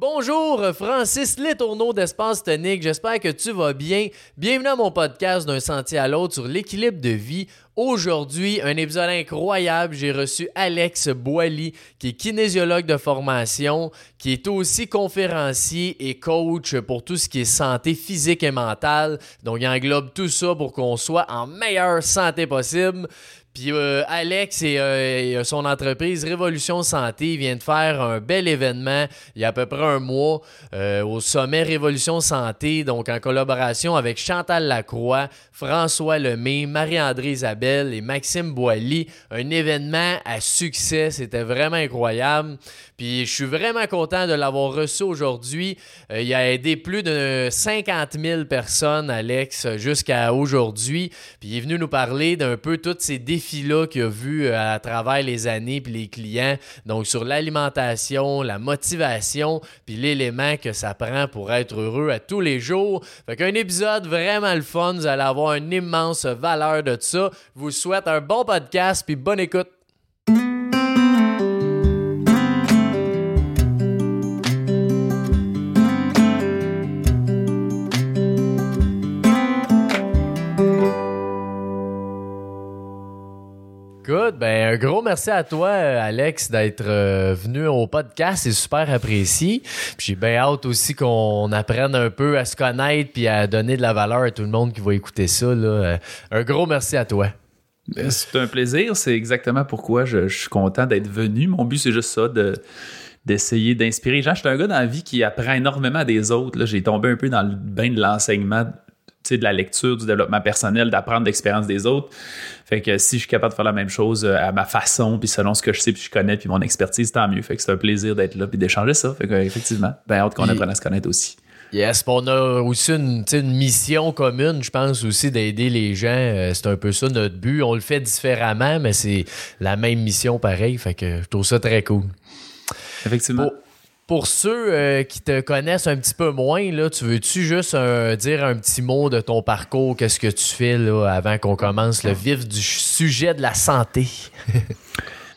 Bonjour, Francis Letourneau d'Espace Tonique. J'espère que tu vas bien. Bienvenue à mon podcast d'un sentier à l'autre sur l'équilibre de vie. Aujourd'hui, un épisode incroyable. J'ai reçu Alex Boily, qui est kinésiologue de formation, qui est aussi conférencier et coach pour tout ce qui est santé physique et mentale. Donc, il englobe tout ça pour qu'on soit en meilleure santé possible. Puis euh, Alex euh, et, son entreprise Révolution Santé viennent de faire un bel événement il y a à peu près un mois euh, au sommet Révolution Santé, donc en collaboration avec Chantal Lacroix, François Lemay, Marie-André Isabelle et Maxime Boilly. Un événement à succès, c'était vraiment incroyable. Puis je suis vraiment content de l'avoir reçu aujourd'hui. il a aidé plus de 50 000 personnes, Alex, jusqu'à aujourd'hui. Puis il est venu nous parler d'un peu tous ces défis là qu'il a vu euh, à travers les années puis les clients. Donc, sur l'alimentation, la motivation, puis l'élément que ça prend pour être heureux à tous les jours. Fait qu'un épisode vraiment le fun. Vous allez avoir une immense valeur de ça. Je vous souhaite un bon podcast puis bonne écoute. Ben, un gros merci à toi, Alex, d'être euh, venu au podcast. C'est super apprécié. J'ai bien hâte aussi qu'on apprenne un peu à se connaître puis à donner de la valeur à tout le monde qui va écouter ça. Euh, un gros merci à toi. Ben, c'est un plaisir. C'est exactement pourquoi je, suis content d'être venu. Mon but, c'est juste ça, de d'essayer d'inspirer. Genre, je suis un gars dans la vie qui apprend énormément des autres. J'ai tombé un peu dans le bain de l'enseignement de la lecture, du développement personnel, d'apprendre l'expérience des autres. Fait que si je suis capable de faire la même chose euh, à ma façon, puis selon ce que je sais, puis je connais, puis mon expertise, tant mieux. Fait que c'est un plaisir d'être là, puis d'échanger ça. Fait que, effectivement, ben hâte qu'on apprenne à se connaître aussi. Yes, on a aussi une, une mission commune, je pense aussi d'aider les gens. Euh, c'est un peu ça notre but. On le fait différemment, mais c'est la même mission pareil. Fait que je trouve ça très cool. Effectivement pour ceux euh, qui te connaissent un petit peu moins, là, tu veux-tu juste euh, dire un petit mot de ton parcours, qu'est-ce que tu fais là, avant qu'on commence le vif du sujet de la santé?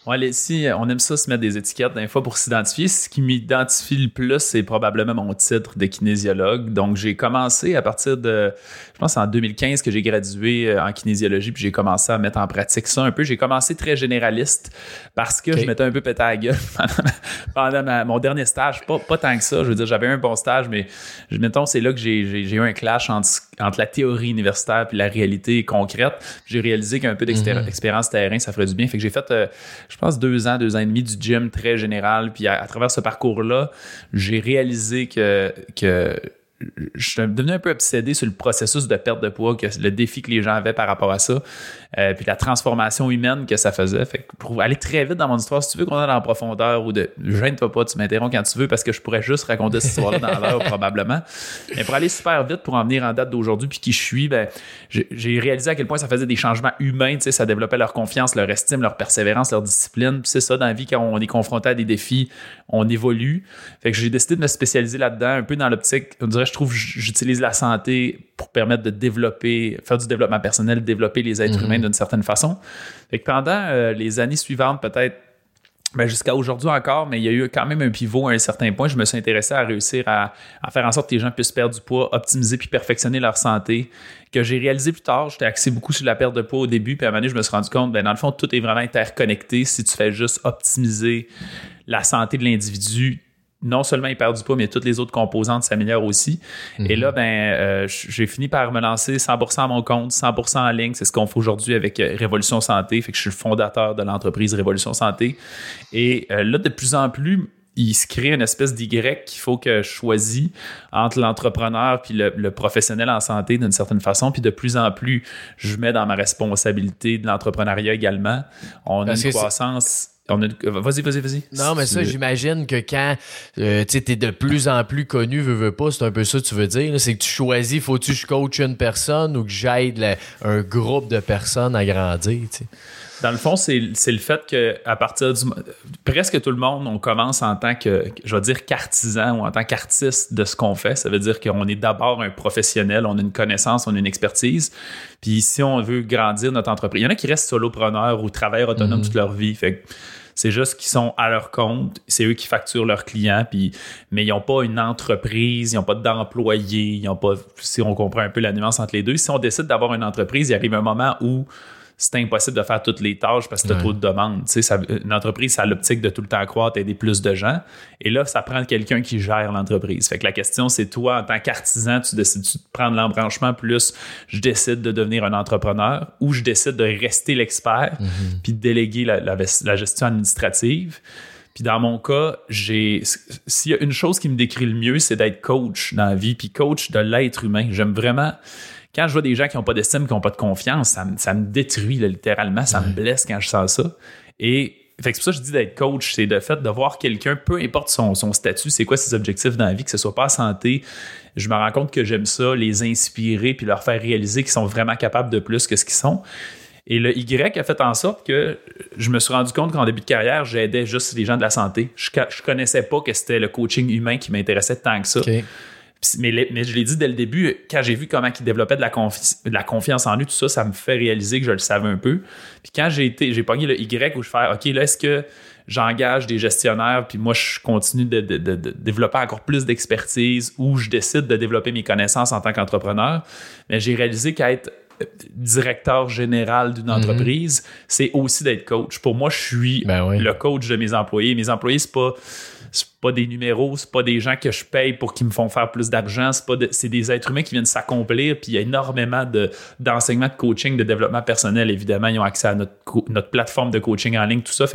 Ouais, si on aime ça se mettre des étiquettes d'un fois pour s'identifier. Ce qui m'identifie le plus, c'est probablement mon titre de kinésiologue. Donc, j'ai commencé à partir de, je pense, en 2015 que j'ai gradué euh, en kinésiologie, puis j'ai commencé à mettre en pratique ça un peu. J'ai commencé très généraliste parce que je m'étais un peu pété à la gueule pendant, mon dernier stage. Pas, pas tant que ça. Je veux dire, j'avais un bon stage, mais mettons, c'est là que j'ai eu un clash entre, entre, la théorie universitaire puis la réalité concrète. J'ai réalisé qu'un peu d'expérience terrain, ça ferait du bien. Fait que j'ai fait, euh, je pense, deux ans, deux ans et demi du gym très général. Puis à, travers ce parcours-là, j'ai réalisé que, je suis devenu un peu obsédé sur le processus de perte de poids, que le défi que les gens avaient par rapport à ça, euh, puis la transformation humaine que ça faisait. Fait pour aller très vite dans mon histoire, si tu veux qu'on aille en profondeur ou de gêne-toi pas, tu m'interromps quand tu veux parce que je pourrais juste raconter cette histoire-là dans l'heure probablement. Mais pour aller super vite, pour en venir en date d'aujourd'hui, puis qui je suis, ben, j'ai réalisé à quel point ça faisait des changements humains, tu sais, ça développait leur confiance, leur estime, leur persévérance, leur discipline. Puis c'est ça, dans la vie, quand on est confronté à des défis, on évolue. Fait que j'ai décidé de me spécialiser là-dedans, un peu dans l'optique, on dirait, je trouve, j'utilise la santé pour permettre de développer, faire du développement personnel, développer les êtres mhm. humains d'une certaine façon. Fait que pendant euh, les années suivantes, peut-être ben jusqu'à aujourd'hui encore, mais il y a eu quand même un pivot à un certain point. Je me suis intéressé à réussir à, faire en sorte que les gens puissent perdre du poids, optimiser puis perfectionner leur santé. Que j'ai réalisé plus tard, j'étais axé beaucoup sur la perte de poids au début, puis à un moment donné, je me suis rendu compte, ben dans le fond, tout est vraiment interconnecté. Si tu fais juste optimiser la santé de l'individu, non seulement il perd du poids, mais toutes les autres composantes s'améliorent aussi. Et là, mhm. ben, euh, j'ai fini par me lancer 100% à mon compte, 100% en ligne. C'est ce qu'on fait aujourd'hui avec euh, Révolution Santé. Fait que je suis le fondateur de l'entreprise Révolution Santé. Et euh, là, de plus en plus, il se crée une espèce d'Y qu'il faut que je choisis entre l'entrepreneur puis le, professionnel en santé d'une certaine façon. Puis de plus en plus, je mets dans ma responsabilité de l'entrepreneuriat également. On a une croissance Vas-y, vas-y, vas-y. Non, mais ça, j'imagine que quand euh, tu es de plus en plus connu, veux, veux pas, c'est un peu ça que tu veux dire. C'est que tu choisis, faut-tu que je coach une personne ou que j'aide un groupe de personnes à grandir? Dans le fond, c'est le fait qu'à partir du. Presque tout le monde, on commence en tant que, je vais dire, qu'artisan ou en tant qu'artiste de ce qu'on fait. Ça veut dire qu'on est d'abord un professionnel, on a une connaissance, on a une expertise. Puis si on veut grandir notre entreprise, il y en a qui restent solopreneurs ou travailleurs autonomes mhm. toute leur vie. Fait C'est juste qu'ils sont à leur compte, c'est eux qui facturent leurs clients, puis, mais ils n'ont pas une entreprise, ils n'ont pas d'employés, ils n'ont pas, si on comprend un peu la nuance entre les deux, si on décide d'avoir une entreprise, il arrive un moment où c'est impossible de faire toutes les tâches parce que tu as trop de demandes. Tu sais, une entreprise, ça a l'optique de tout le temps croître, aider plus de gens. Et là, ça prend quelqu'un qui gère l'entreprise. Fait que la question, c'est toi, en tant qu'artisan, tu décides de prendre l'embranchement plus je décide de devenir un entrepreneur ou je décide de rester l'expert mhm. puis de déléguer la, la gestion administrative. Puis dans mon cas, j'ai s'il y a une chose qui me décrit le mieux, c'est d'être coach dans la vie, puis coach de l'être humain. J'aime vraiment quand je vois des gens qui n'ont pas d'estime, qui n'ont pas de confiance, ça, me détruit littéralement, ça me blesse quand je sens ça. Et c'est pour ça que je dis d'être coach, c'est de fait de voir quelqu'un, peu importe son, statut, c'est quoi ses objectifs dans la vie, que ce soit pas santé. Je me rends compte que j'aime ça, les inspirer puis leur faire réaliser qu'ils sont vraiment capables de plus que ce qu'ils sont. Et le Y a fait en sorte que je me suis rendu compte qu'en début de carrière, j'aidais juste les gens de la santé. Je, je connaissais pas que c'était le coaching humain qui m'intéressait tant que ça. Mais, je l'ai dit dès le début, quand j'ai vu comment il développait de la, de la, confiance en lui, tout ça, ça me fait réaliser que je le savais un peu. Puis quand j'ai été, j'ai pogné le Y où je fais OK, là, est-ce que j'engage des gestionnaires, puis moi, je continue de, développer encore plus d'expertise ou je décide de développer mes connaissances en tant qu'entrepreneur. Mais j'ai réalisé qu'être euh, directeur général d'une mhm. entreprise, c'est aussi d'être coach. Pour moi, je suis ben le coach de mes employés. Mes employés, c'est pas pas des numéros, c'est pas des gens que je paye pour qu'ils me font faire plus d'argent, c'est pas c'est des êtres humains qui viennent s'accomplir, puis il y a énormément de, d'enseignement de coaching, de développement personnel, évidemment, ils ont accès à notre, notre plateforme de coaching en ligne, tout ça,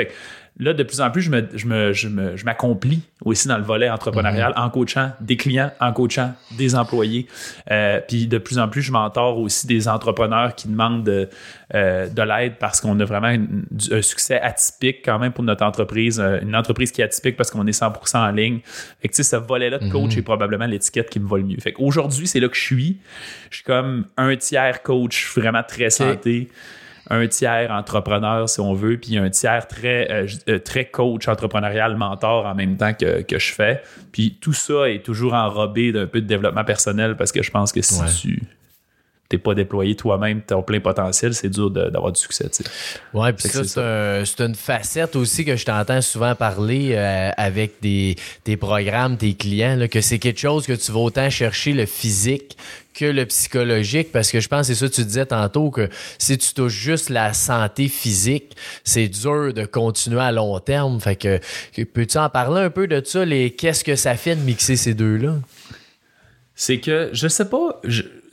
là, de plus en plus, je, me, je, me, je, m'accomplis aussi dans le volet entrepreneurial en coachant des clients, en coachant des employés. Euh, puis de plus en plus, je m'entoure aussi des entrepreneurs qui demandent de, euh, de l'aide parce qu'on a vraiment un succès atypique quand même pour notre entreprise. Euh, une entreprise qui est atypique parce qu'on est 100% en ligne. Fait que tu sais, ce volet-là de coach mhm. est probablement l'étiquette qui me va le mieux. Fait qu'aujourd'hui, c'est là que je suis. Je suis comme un tiers coach vraiment très santé un tiers entrepreneur, si on veut, puis un tiers très, euh, euh, très coach entrepreneurial, mentor en même temps que, que, je fais. Puis tout ça est toujours enrobé d'un peu de développement personnel parce que je pense que si tu t'es pas déployé toi-même ton plein potentiel, c'est dur d'avoir du succès. Tu Ouais, puis ça, c'est une facette aussi que je t'entends souvent parler euh, avec des, tes programmes, tes clients, là, que c'est quelque chose que tu vas autant chercher le physique que le psychologique, parce que je pense, c'est ça que tu disais tantôt, que si tu touches juste la santé physique, c'est dur de continuer à long terme. Fait que, peux-tu en parler un peu de ça, les qu'est-ce que ça fait de mixer ces deux-là? C'est que, je sais pas,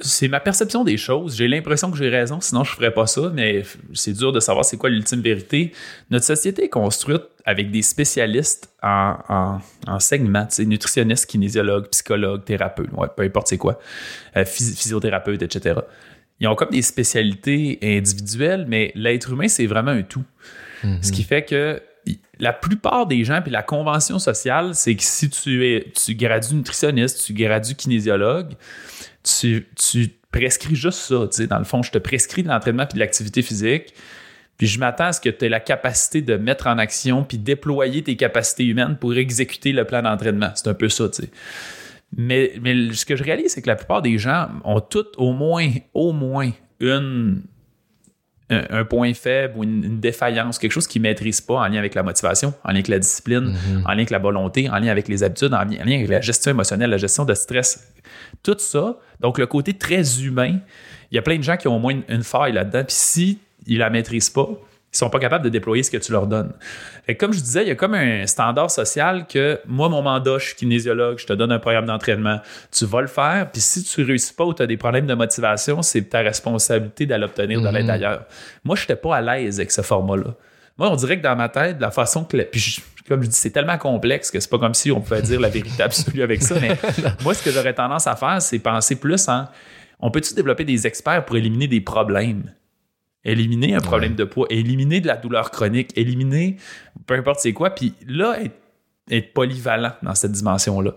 c'est ma perception des choses. J'ai l'impression que j'ai raison, sinon je ferais pas ça, mais c'est dur de savoir c'est quoi l'ultime vérité. Notre société est construite avec des spécialistes en, en, en segments, nutritionnistes, kinésiologues, psychologues, thérapeutes, peu importe c'est quoi, euh, physiothérapeutes, etc. Ils ont comme des spécialités individuelles, mais l'être humain, c'est vraiment un tout. Ce qui fait que la plupart des gens, puis la convention sociale, c'est que si tu es tu gradues nutritionniste, tu gradues kinésiologue, tu, prescris juste ça. Tu sais, dans le fond, je te prescris de l'entraînement puis de l'activité physique. Puis je m'attends à ce que tu aies la capacité de mettre en action puis déployer tes capacités humaines pour exécuter le plan d'entraînement. C'est un peu ça, tu sais. Mais, mais ce que je réalise, c'est que la plupart des gens ont toutes au moins, au moins une, un, point faible ou une, défaillance, quelque chose qu'ils ne maîtrisent pas en lien avec la motivation, en lien avec la discipline, mm-hmm. en lien avec la volonté, en lien avec les habitudes, en lien, avec la gestion émotionnelle, la gestion de stress. Tout ça, donc le côté très humain, il y a plein de gens qui ont au moins une, faille là-dedans. Puis si ils la maîtrisent pas, ils sont pas capables de déployer ce que tu leur donnes. Et comme je disais, il y a comme un standard social que moi, mon mandat, je suis kinésiologue, je te donne un programme d'entraînement, tu vas le faire, puis si tu réussis pas ou tu as des problèmes de motivation, c'est ta responsabilité d'aller obtenir de l'aide mhm. ailleurs. Moi, je n'étais pas à l'aise avec ce format-là. Moi, on dirait que dans ma tête, la façon que... puis comme je dis, c'est tellement complexe que c'est pas comme si on pouvait dire la vérité absolue avec ça, mais moi, ce que j'aurais tendance à faire, c'est penser plus en... On peut-tu développer des experts pour éliminer des problèmes? Éliminer un problème de poids, éliminer de la douleur chronique, éliminer peu importe c'est quoi, puis là, être, polyvalent dans cette dimension-là.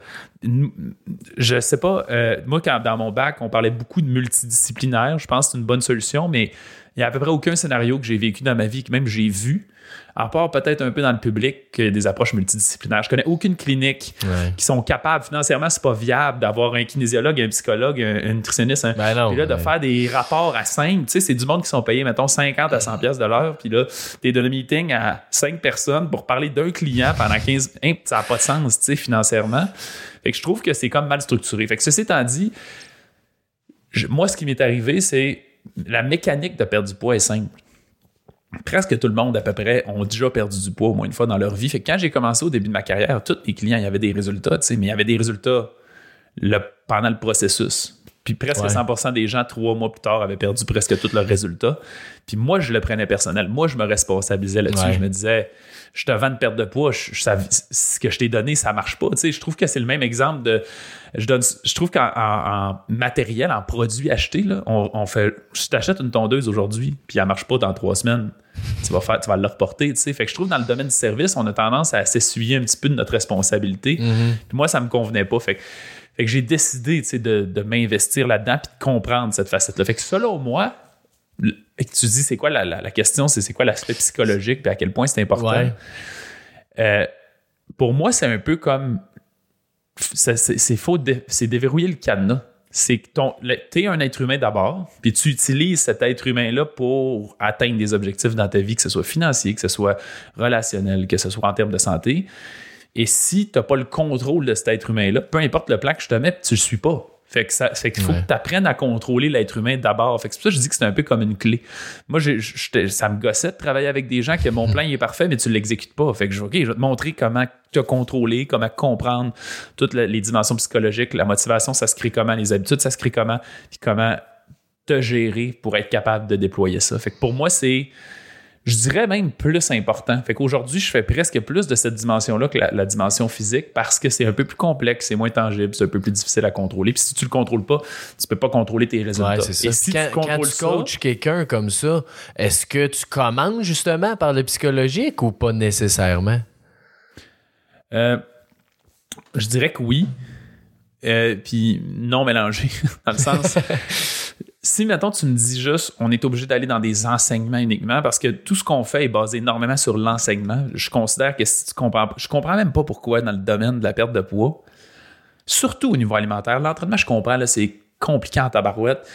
Je sais pas, euh, moi, quand dans mon bac, on parlait beaucoup de multidisciplinaire, je pense que c'est une bonne solution, mais il n'y a à peu près aucun scénario que j'ai vécu dans ma vie, que même j'ai vu, à part peut-être un peu dans le public, des approches multidisciplinaires. Je connais aucune clinique qui sont capables, financièrement, c'est pas viable d'avoir un kinésiologue, un psychologue, un, nutritionniste. Ben puis là, de faire des rapports à 5, tu sais, c'est du monde qui sont payés, mettons, 50 à 100 pièces de l'heure. Puis là, t'es donné un meeting à 5 personnes pour parler d'un client pendant 15... Hein, ça n'a pas de sens, tu sais, financièrement. Fait que je trouve que c'est comme mal structuré. Fait que ceci étant dit, moi, ce qui m'est arrivé, c'est la mécanique de perdre du poids est simple presque tout le monde à peu près ont déjà perdu du poids au moins une fois dans leur vie. Fait que quand j'ai commencé au début de ma carrière, tous mes clients, il y avait des résultats, mais il y avait des résultats pendant le processus. Puis presque 100% des gens, trois mois plus tard, avaient perdu presque tous leurs résultats. Puis moi, je le prenais personnel. Moi, je me responsabilisais là-dessus. Je me disais, je te vends une perte de poids, ce que je t'ai donné, ça marche pas. je trouve que c'est le même exemple de. Je, donne, je trouve qu'en matériel, en produit acheté, là, on, fait. Si tu achètes une tondeuse aujourd'hui, puis elle marche pas dans trois semaines, tu vas faire, tu vas le reporter. Fait que je trouve dans le domaine du service, on a tendance à s'essuyer un petit peu de notre responsabilité. Mm-hmm. Puis moi, ça me convenait pas. Fait que, j'ai décidé de, de m'investir là-dedans puis de comprendre cette facette-là. Fait que selon moi, et que tu dis c'est quoi la, question, c'est c'est quoi l'aspect psychologique et à quel point c'est important? Euh, pour moi, c'est un peu comme c'est faux, c'est déverrouiller le cadenas. C'est que tu es un être humain d'abord, puis tu utilises cet être humain-là pour atteindre des objectifs dans ta vie, que ce soit financier, que ce soit relationnel, que ce soit en termes de santé. Et si tu n'as pas le contrôle de cet être humain-là, peu importe le plan que je te mets, tu ne le suis pas. Fait que ça, qu'il faut que tu apprennes à contrôler l'être humain d'abord. Fait que c'est pour ça que je dis que c'est un peu comme une clé. Moi, ça me gossait de travailler avec des gens que mon plan est parfait, mais tu l'exécutes pas. Fait que je, OK, je vais te montrer comment te contrôler, comment comprendre toutes les dimensions psychologiques, la motivation, ça se crée comment, les habitudes, ça se crée comment, puis comment te gérer pour être capable de déployer ça. Fait que pour moi, c'est je dirais même plus important. Fait qu'aujourd'hui, je fais presque plus de cette dimension-là que la, dimension physique parce que c'est un peu plus complexe, c'est moins tangible, c'est un peu plus difficile à contrôler. Puis si tu le contrôles pas, tu peux pas contrôler tes résultats. Ouais, ça. Et si quand, tu, quand tu coaches quelqu'un comme ça, est-ce que tu commandes justement par le psychologique ou pas nécessairement? Euh, je dirais que oui. Euh, puis non mélangé, dans le sens si, mettons, tu me dis juste, on est obligé d'aller dans des enseignements uniquement parce que tout ce qu'on fait est basé énormément sur l'enseignement, je considère que si tu comprends, je comprends même pas pourquoi dans le domaine de la perte de poids, surtout au niveau alimentaire, l'entraînement, je comprends, c'est compliqué en tabarouette.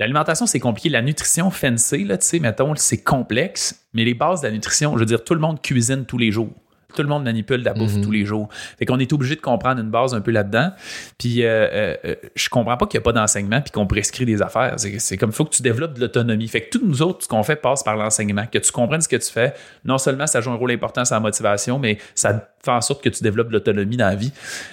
L'alimentation, c'est compliqué. La nutrition fancy, tu sais, mettons, c'est complexe, mais les bases de la nutrition, je veux dire, tout le monde cuisine tous les jours tout le monde manipule la bouffe mhm. tous les jours. Fait qu'on est obligé de comprendre une base un peu là-dedans. Puis euh, euh, euh, je comprends pas qu'il n'y a pas d'enseignement puis qu'on prescrit des affaires. C'est comme il faut que tu développes de l'autonomie. Fait que tous nous autres, ce qu'on fait passe par l'enseignement. Que tu comprennes ce que tu fais. Non seulement ça joue un rôle important sur la motivation, mais ça fait en sorte que tu développes de l'autonomie dans la vie.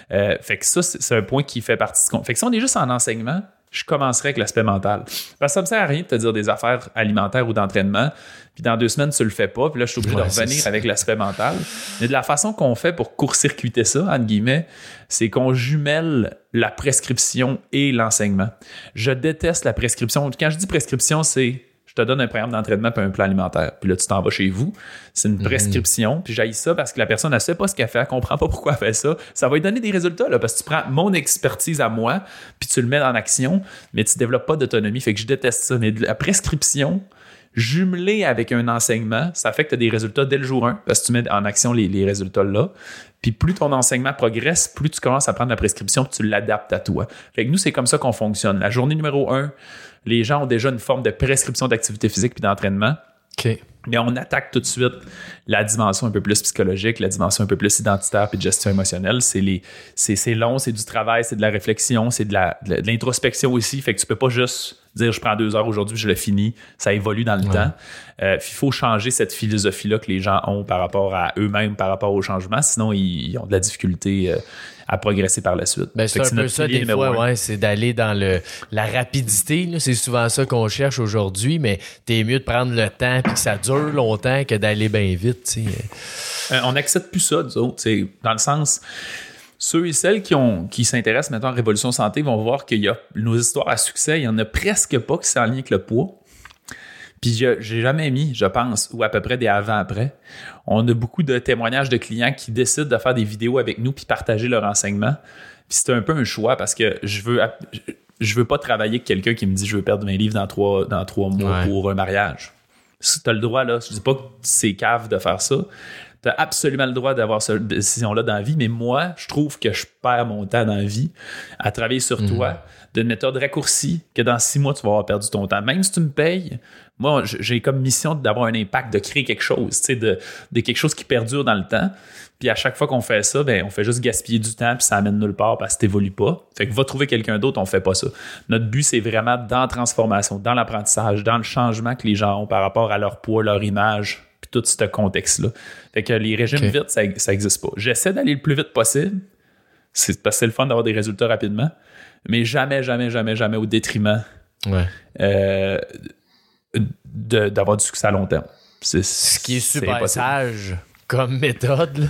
fait que ça, c'est un point qui fait partie de ce qu'on fait. Que si on est juste en enseignement, je commencerai avec l'aspect mental. Parce que ça me sert à rien de te dire des affaires alimentaires ou d'entraînement, puis dans deux semaines, tu le fais pas, puis là, je suis obligé de revenir avec l'aspect mental. Mais de la façon qu'on fait pour court-circuiter ça, entre guillemets, c'est qu'on jumelle la prescription et l'enseignement. Je déteste la prescription. Quand je dis prescription, c'est je te donne un programme d'entraînement puis un plan alimentaire. Puis là, tu t'en vas chez vous. C'est une mhm. prescription. Puis j'aille ça parce que la personne ne sait pas ce qu'elle fait, elle comprend pas pourquoi elle fait ça. Ça va lui donner des résultats là, parce que tu prends mon expertise à moi puis tu le mets en action, mais tu développes pas d'autonomie. Fait que je déteste ça. Mais la prescription, jumelée avec un enseignement, ça fait que tu as des résultats dès le jour 1 parce que tu mets en action les, les résultats là. Puis plus ton enseignement progresse, plus tu commences à prendre la prescription, puis tu l'adaptes à toi. Fait que nous, c'est comme ça qu'on fonctionne. La journée numéro 1, les gens ont déjà une forme de prescription d'activité physique puis d'entraînement. Mais on attaque tout de suite la dimension un peu plus psychologique, la dimension un peu plus identitaire puis de gestion émotionnelle. C'est les, c'est, long, c'est du travail, c'est de la réflexion, c'est de, la, de l'introspection aussi. Fait que tu peux pas juste dire je prends deux heures aujourd'hui, je le finis. Ça évolue dans le temps. Euh, il faut changer cette philosophie-là que les gens ont par rapport à eux-mêmes, par rapport au changement. Sinon, ils, ont de la difficulté. Euh, à progresser par la suite. Ben, c'est un peu ça des fois, ouais, c'est d'aller dans le, la rapidité. C'est souvent ça qu'on cherche aujourd'hui, mais t'es mieux de prendre le temps et que ça dure longtemps que d'aller bien vite. Euh, on n'accepte plus ça, nous autres. Dans le sens, ceux et celles qui, ont, qui s'intéressent maintenant à Révolution Santé vont voir qu'il y a nos histoires à succès, il n'y en a presque pas qui sont en lien avec le poids. Puis j'ai jamais mis, je pense, ou à peu près des avant-après. On a beaucoup de témoignages de clients qui décident de faire des vidéos avec nous puis partager leur enseignement. Puis c'est un peu un choix parce que je veux je veux pas travailler avec quelqu'un qui me dit je veux perdre 20 livres dans trois, dans trois mois pour un mariage. Tu as le droit, là. Je dis pas que c'est cave de faire ça. Tu as absolument le droit d'avoir cette décision-là dans la vie, mais moi, je trouve que je perds mon temps dans la vie à travailler sur Mhm. toi d'une méthode raccourcie que dans six mois, tu vas avoir perdu ton temps. Même si tu me payes, moi, j'ai comme mission d'avoir un impact, de créer quelque chose, tu sais, de, de quelque chose qui perdure dans le temps. Puis à chaque fois qu'on fait ça, ben, on fait juste gaspiller du temps, puis ça amène nulle part parce que t'évolues pas. Fait que va trouver quelqu'un d'autre, on fait pas ça. Notre but, c'est vraiment dans la transformation, dans l'apprentissage, dans le changement que les gens ont par rapport à leur poids, leur image, puis tout ce contexte-là. Fait que les régimes Ok. vite, ça, ça existe pas. J'essaie d'aller le plus vite possible. C'est parce que c'est le fun d'avoir des résultats rapidement, mais jamais, jamais, jamais, jamais au détriment Ouais. euh, d'avoir du succès à long terme. C'est- Ce qui est super sage comme méthode. là.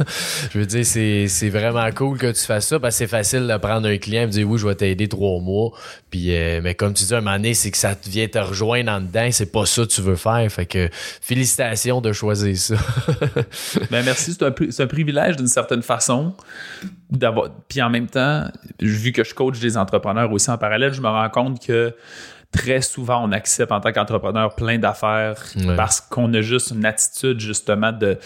Je veux dire, c'est c'est vraiment cool que tu fasses ça parce que c'est facile de prendre un client et de dire oui, je vais t'aider trois mois. Puis, euh, mais comme tu dis, un moment donné, c'est que ça te vient te rejoindre en dedans. C'est pas ça que tu veux faire. Fait que félicitations de choisir ça. Ben, merci, c'est un, un privilège d'une certaine façon d'avoir. Puis en même temps, vu que je coach des entrepreneurs aussi en parallèle, je me rends compte que très souvent on accepte en tant qu'entrepreneur plein d'affaires parce qu'on a juste une attitude justement de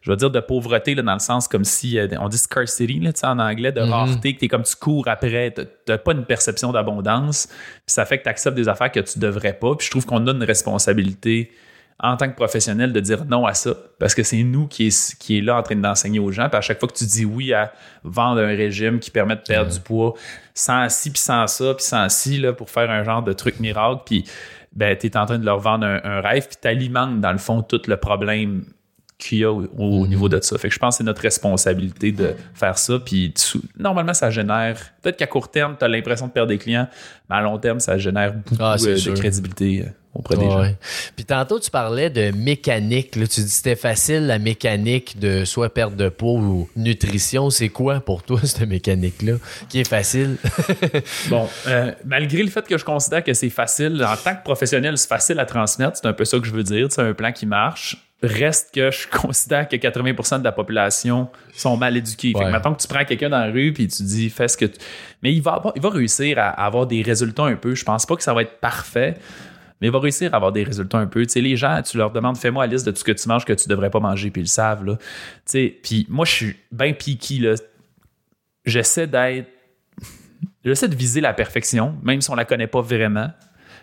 je veux dire de pauvreté là, dans le sens comme si euh, on dit scarcity là, tu en anglais de rareté que t'es comme tu cours après t'as- t'as pas une perception d'abondance puis ça fait que tu acceptes des affaires que tu devrais pas puis je trouve qu'on a une responsabilité en tant que professionnel de dire non à ça parce que c'est nous qui est, qui est là en train d'enseigner aux gens puis à chaque fois que tu dis oui à vendre un régime qui permet de perdre du poids sans ci puis sans ça puis sans ci là, pour faire un genre de truc miracle puis ben tu es en train de leur vendre un, un rêve puis tu alimentes dans le fond tout le problème qu'il y a au, au niveau de ça. Fait que je pense que c'est notre responsabilité de faire ça. Puis tu- normalement, ça génère. Peut-être qu'à court terme, tu as l'impression de perdre des clients, mais à long terme, ça génère beaucoup Ah, euh, de crédibilité euh, auprès des gens. Puis tantôt, tu parlais de mécanique. Là. Tu dis que c'était facile, la mécanique de soit perte de peau ou nutrition. C'est quoi pour toi, cette mécanique-là, qui est facile? Bon, euh, malgré le fait que je considère que c'est facile, en tant que professionnel, c'est facile à transmettre, c'est un peu ça que je veux dire, c'est un plan qui marche. Reste que je considère que 80% de la population sont mal éduqués. Fait que mettons que tu prends quelqu'un dans la rue puis tu dis fais ce que tu... Mais il va, avoir- il va réussir à avoir des résultats un peu. Je pense pas que ça va être parfait, mais il va réussir à avoir des résultats un peu. Tu sais, les gens, tu leur demandes fais-moi la liste de tout ce que tu manges que tu devrais pas manger, puis ils le savent. Là. Tu sais, puis moi, je suis bien piqué. Là. J'essaie d'être j'essaie de viser la perfection, même si on la connaît pas vraiment.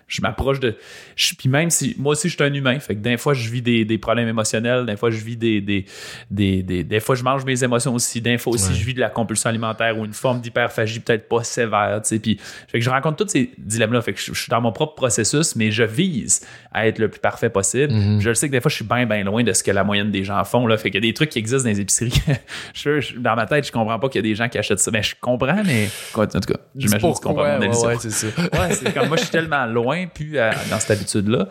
Je m'approche de. je- puis même si. Moi aussi, je suis un humain. Fait que des fois, je vis des, des problèmes émotionnels. Des fois, je vis des. Des, des, des, des fois, je mange mes émotions aussi. Des fois aussi, Ouais. je vis de la compulsion alimentaire ou une forme d'hyperphagie peut-être pas sévère. Tu sais. Puis, fait que je rencontre tous ces dilemmes-là. Fait que je, je suis dans mon propre processus, mais je vise à être le plus parfait possible. Je le sais que des fois, je suis bien, bien loin de ce que la moyenne des gens font. Là. Fait qu'il y a des trucs qui existent dans les épiceries. je, je- dans ma tête, je comprends pas qu'il y a des gens qui achètent ça. Mais je comprends, mais. En tout cas, j'imagine que tu comprends mon ouais, ouais, c'est ça. Ouais, c'est comme moi, je suis tellement loin, puis euh, dans cette habitude-là.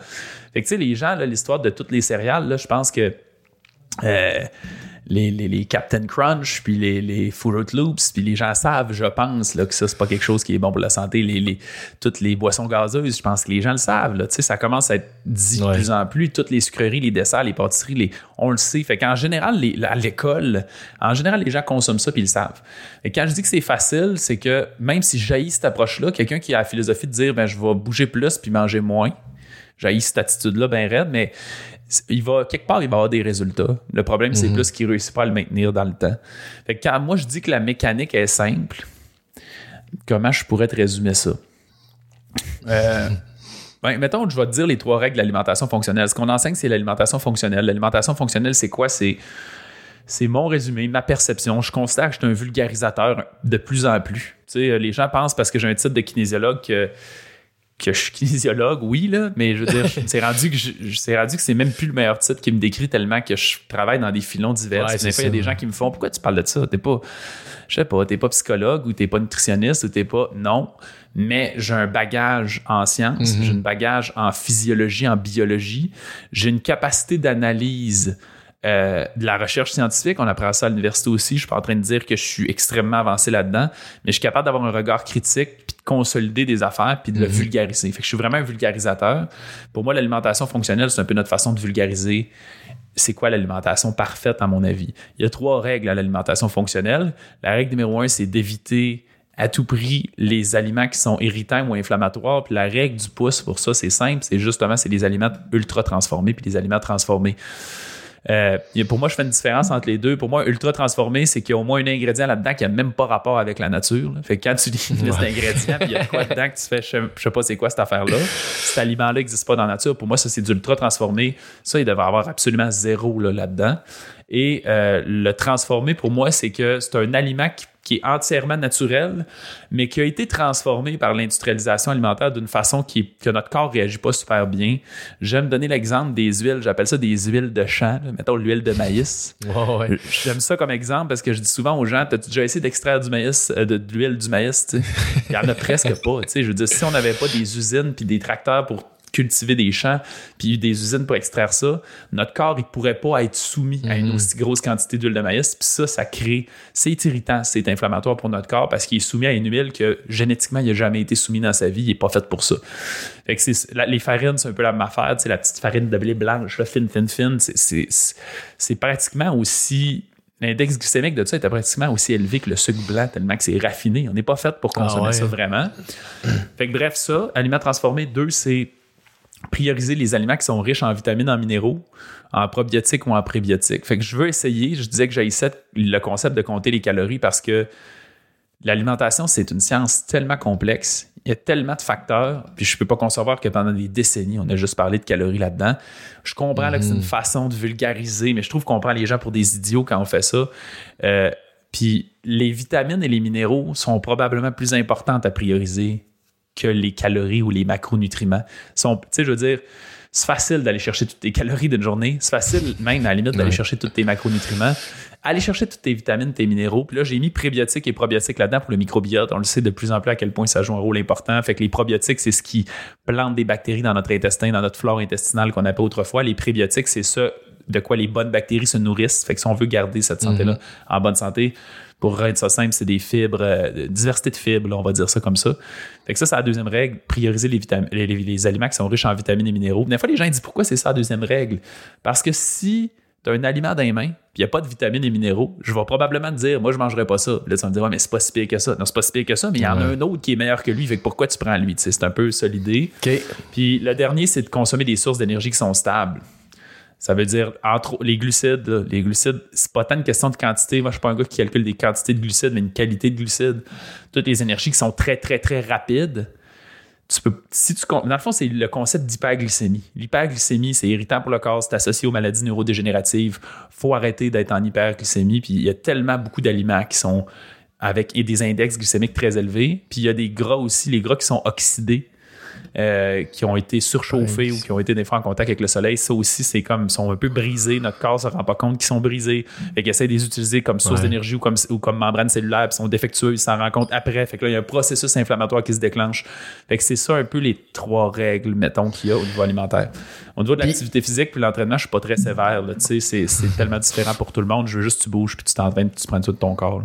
Fait que, tu sais, les gens, l'histoire de toutes les céréales, là, je pense que euh, les, les, les Captain Crunch, puis les, les Fruit Loops, puis les gens savent, je pense, là, que ça, c'est pas quelque chose qui est bon pour la santé. Les, les, toutes les boissons gazeuses, je pense que les gens le savent. Là, ça commence à être dit de plus en plus. Toutes les sucreries, les desserts, les pâtisseries, les, on le sait. Fait qu'en général, les, à l'école, en général, les gens consomment ça puis ils le savent. Et quand je dis que c'est facile, c'est que même si jaillit cette approche-là, quelqu'un qui a la philosophie de dire, ben, je vais bouger plus puis manger moins, j'ai cette attitude-là bien raide, mais il va, quelque part, il va avoir des résultats. Le problème, c'est plus qu'il réussit pas à le maintenir dans le temps. Fait que quand moi, je dis que la mécanique est simple, comment je pourrais te résumer ça? Euh, ben, mettons, je vais te dire les trois règles de l'alimentation fonctionnelle. Ce qu'on enseigne, c'est l'alimentation fonctionnelle. L'alimentation fonctionnelle, c'est quoi? C'est c'est mon résumé, ma perception. Je considère que je suis un vulgarisateur de plus en plus. Tu sais, les gens pensent parce que j'ai un titre de kinésiologue que, que je suis kinésiologue, oui, là, mais je veux dire, c'est rendu que c'est rendu que c'est même plus le meilleur titre qui me décrit tellement que je travaille dans des filons divers. Ouais, des c'est fois, il y a des gens qui me font Pourquoi tu parles de ça? T'es pas, je sais pas, t'es pas psychologue ou t'es pas nutritionniste ou t'es pas. Non. Mais j'ai un bagage en sciences, j'ai un bagage en physiologie, en biologie, j'ai une capacité d'analyse euh, de la recherche scientifique. On apprend ça à l'université aussi. Je suis pas en train de dire que je suis extrêmement avancé là-dedans, mais je suis capable d'avoir un regard critique puis de consolider des affaires puis de le vulgariser. Fait que je suis vraiment un vulgarisateur. Pour moi, l'alimentation fonctionnelle, c'est un peu notre façon de vulgariser c'est quoi l'alimentation parfaite, à mon avis? Il y a trois règles à l'alimentation fonctionnelle. La règle numéro un, c'est d'éviter à tout prix les aliments qui sont irritants ou inflammatoires. Puis la règle du pouce pour ça, c'est simple, c'est justement c'est les aliments ultra transformés puis les aliments transformés. Euh, pour moi, je fais une différence entre les deux. Pour moi, ultra transformé, c'est qu'il y a au moins un ingrédient là-dedans qui n'a même pas rapport avec la nature. Fait que quand tu lis une liste d'ingrédients, il y a quoi dedans que tu fais, je, ne sais pas c'est quoi cette affaire-là. Cet aliment-là n'existe pas dans la nature. Pour moi, ça, c'est du ultra transformé. Ça, il devrait avoir absolument zéro là-dedans. Et euh, le transformé, pour moi, c'est que c'est un aliment qui qui est entièrement naturel, mais qui a été transformé par l'industrialisation alimentaire d'une façon qui, que notre corps réagit pas super bien. J'aime donner l'exemple des huiles, j'appelle ça des huiles de champ, mettons l'huile de maïs. J'aime ça comme exemple parce que je dis souvent aux gens, as-tu déjà essayé d'extraire du maïs, euh, de, l'huile du maïs? Il y en a presque pas. Je veux dire, si on n'avait pas des usines puis des tracteurs pour cultiver des champs puis des usines pour extraire ça, notre corps, il pourrait pas être soumis à une mhm. aussi grosse quantité d'huile de maïs. Puis ça, ça crée, c'est irritant, c'est inflammatoire pour notre corps parce qu'il est soumis à une huile que génétiquement, il n'a jamais été soumis dans sa vie, il n'est pas fait pour ça. Fait que les farines, c'est un peu la même affaire, la petite farine de blé blanche, fine, fine, fine, c'est pratiquement aussi L'index glycémique de ça était pratiquement aussi élevé que le sucre blanc, tellement que c'est raffiné. On n'est pas fait pour ah consommer ça vraiment. fait que bref, ça, aliments transformés, deux, c'est prioriser les aliments qui sont riches en vitamines, en minéraux, en probiotiques ou en prébiotiques. Fait que je veux essayer, je disais que j'haïssais le concept de compter les calories parce que l'alimentation, c'est une science tellement complexe. Il y a tellement de facteurs, puis je ne peux pas concevoir que pendant des décennies, on a juste parlé de calories là-dedans. Je comprends que c'est une mm-hmm. façon de vulgariser, mais je trouve qu'on prend les gens pour des idiots quand on fait ça. Euh, puis les vitamines et les minéraux sont probablement plus importantes à prioriser que les calories ou les macronutriments. Tu sais, je veux dire, c'est facile d'aller chercher toutes tes calories d'une journée. C'est facile même, à la limite, d'aller chercher tous tes macronutriments. Aller chercher toutes tes vitamines, tes minéraux. Puis là, j'ai mis prébiotiques et probiotiques là-dedans pour le microbiote. On le sait de plus en plus à quel point ça joue un rôle important. Fait que les probiotiques, c'est ce qui plante des bactéries dans notre intestin, dans notre flore intestinale qu'on appelait autrefois. Les prébiotiques, c'est ça de quoi les bonnes bactéries se nourrissent. Fait que si on veut garder cette santé-là mhm. en bonne santé, pour rendre ça simple, c'est des fibres, euh, diversité de fibres, on va dire ça comme ça. Fait que ça, c'est la deuxième règle, prioriser les, les, les, aliments qui sont riches en vitamines et minéraux. Des fois, les gens disent pourquoi c'est ça la deuxième règle? Parce que si tu as un aliment dans les mains, puis il n'y a pas de vitamines et minéraux, je vais probablement te dire, moi, je ne mangerai pas ça. Là, tu vas me dire, ouais, mais c'est pas si pire que ça. Non, c'est pas si pire que ça, mais il y en a un autre qui est meilleur que lui. Fait que pourquoi tu prends lui? C'est un peu ça l'idée. Puis le dernier, c'est de consommer des sources d'énergie qui sont stables. Ça veut dire, entre les glucides, les glucides, c'est pas tant une question de quantité. Moi, je suis pas un gars qui calcule des quantités de glucides, mais une qualité de glucides. Toutes les énergies qui sont très, très, très rapides. Tu peux, si tu, dans le fond, c'est le concept d'hyperglycémie. L'hyperglycémie, c'est irritant pour le corps, c'est associé aux maladies neurodégénératives. faut arrêter d'être en hyperglycémie. Puis il y a tellement beaucoup d'aliments qui sont avec et des index glycémiques très élevés. Puis il y a des gras aussi, les gras qui sont oxydés euh, qui ont été surchauffés ou qui ont été des fois en contact avec le soleil, ça aussi, c'est comme, ils sont un peu brisés. Notre corps se rend pas compte qu'ils sont brisés. Fait qu'ils essaient de les utiliser comme source d'énergie ou comme, ou comme membrane cellulaire, puis sont défectueux, ils s'en rendent compte après. Fait que là, il y a un processus inflammatoire qui se déclenche. Fait que c'est ça un peu les trois règles, mettons, qu'il y a au niveau alimentaire. Au niveau de l'activité physique puis l'entraînement, je suis pas très sévère. C'est, c'est tellement différent pour tout le monde. Je veux juste que tu bouges puis tu t'entraînes puis tu prends tout de ton corps.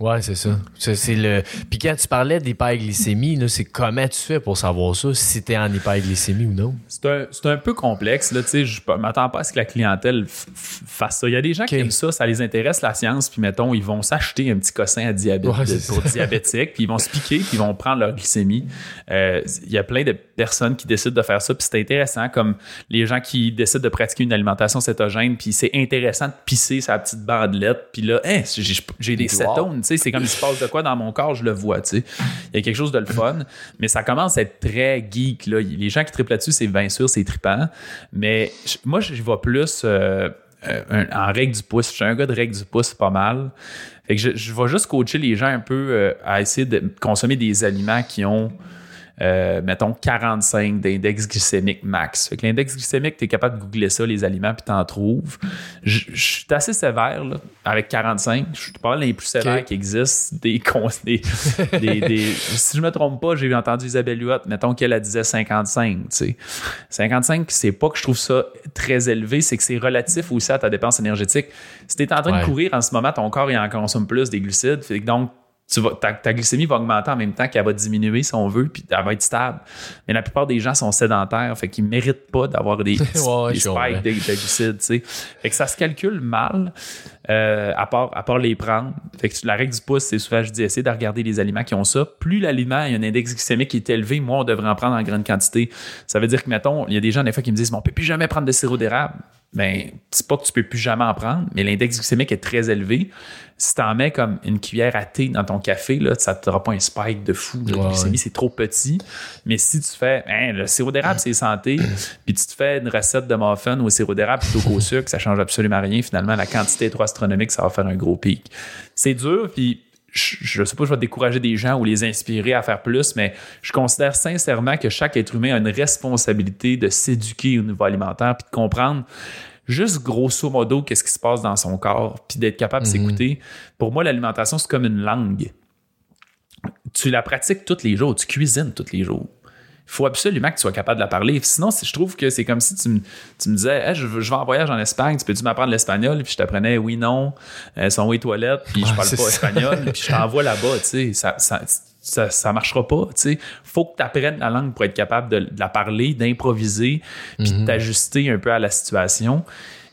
Ouais, c'est ça. C'est, le. Puis quand tu parlais d'hyperglycémie, c'est comment tu fais pour savoir ça, si tu es en hyperglycémie ou non? C'est un, un, peu complexe. Là, je m'attends pas à ce que la clientèle fasse ça. Il y a des gens qui aiment ça, ça les intéresse la science, puis mettons, ils vont s'acheter un petit cossin à diabète pour diabétique, puis ils vont se piquer, puis ils vont prendre leur glycémie. Euh, il y a plein de personnes qui décident de faire ça, puis c'est intéressant, comme les gens qui décident de pratiquer une alimentation cétogène, puis c'est intéressant de pisser sa petite bandelette, puis là, hein, j'ai des cétones c'est comme il se passe de quoi dans mon corps, je le vois, tu sais. Il y a quelque chose de le fun, mais ça commence à être très geek, là. Les gens qui triplent là-dessus, c'est bien sûr, c'est trippant, mais moi, je vois plus euh, euh, en règle du pouce. Je suis un gars de règle du pouce pas mal. Fait que je, vais juste coacher les gens un peu euh, à essayer de consommer des aliments qui ont euh, mettons 45 d'index glycémique max. Fait que l'index glycémique, tu es capable de googler ça, les aliments, puis t'en trouves. Je suis assez sévère là, avec 45. Je suis pas les plus sévères qui existent. Des, des, des, si je me trompe pas, j'ai entendu Isabelle Huot, mettons qu'elle disait 55. 55, c'est pas que je trouve ça très élevé, c'est que c'est relatif aussi à ta dépense énergétique. Si tu es en train de courir en ce moment, ton corps il en consomme plus des glucides. Fait donc, ta, glycémie va augmenter en même temps qu'elle va diminuer si on veut, puis elle va être stable. Mais la plupart des gens sont sédentaires, fait qu'ils méritent pas d'avoir des, spikes de, glucides. Fait que ça se calcule mal, euh, à, part, à part les prendre. Fait que la règle du pouce, c'est souvent, je dis, essayer de regarder les aliments qui ont ça. Plus l'aliment a un index glycémique qui est élevé, moins on devrait en prendre en grande quantité. Ça veut dire que, mettons, il y a des gens des fois qui me disent, on peut plus jamais prendre de sirop d'érable ben, c'est pas que tu peux plus jamais en prendre, mais l'index glycémique est très élevé. Si tu en mets comme une cuillère à thé dans ton café, là, ça te pas un spike de fou. La glycémie, c'est trop petit. Mais si tu fais, hein, le sirop d'érable, c'est santé, puis tu te fais une recette de muffin au sirop d'érable plutôt qu'au sucre, ça change absolument rien. Finalement, la quantité est trop astronomique, ça va faire un gros pic. C'est dur, puis je ne sais pas, je vais décourager des gens ou les inspirer à faire plus, mais je considère sincèrement que chaque être humain a une responsabilité de s'éduquer au niveau alimentaire puis de comprendre juste grosso modo qu'est-ce qui se passe dans son corps puis d'être capable de mhm. s'écouter. Pour moi, l'alimentation, c'est comme une langue. Tu la pratiques tous les jours, tu cuisines tous les jours faut absolument que tu sois capable de la parler. Sinon, je trouve que c'est comme si tu, me, disais je, vais en voyage en Espagne, tu peux-tu m'apprendre l'espagnol? Puis je t'apprenais oui, non, euh, son oui toilette, puis je parle pas espagnol, puis je t'envoie là-bas, tu sais. Ça, ça, ça, marchera pas, tu sais. Faut que tu apprennes la langue pour être capable de, la parler, d'improviser, puis de mhm. t'ajuster un peu à la situation.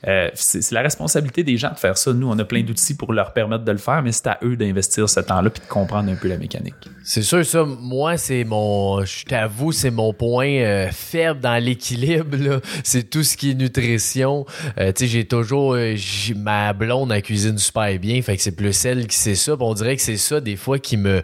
Euh, c'est la responsabilité des gens de faire ça. Nous, on a plein d'outils pour leur permettre de le faire, mais c'est à eux d'investir ce temps-là puis de comprendre un peu la mécanique. C'est sûr, ça, moi, c'est mon, je c'est mon point euh, faible dans l'équilibre. C'est tout ce qui est nutrition. Euh, tu sais, j'ai toujours, ma blonde, elle cuisine super bien, fait que c'est plus celle qui sait ça. on dirait que c'est ça, des fois, qui me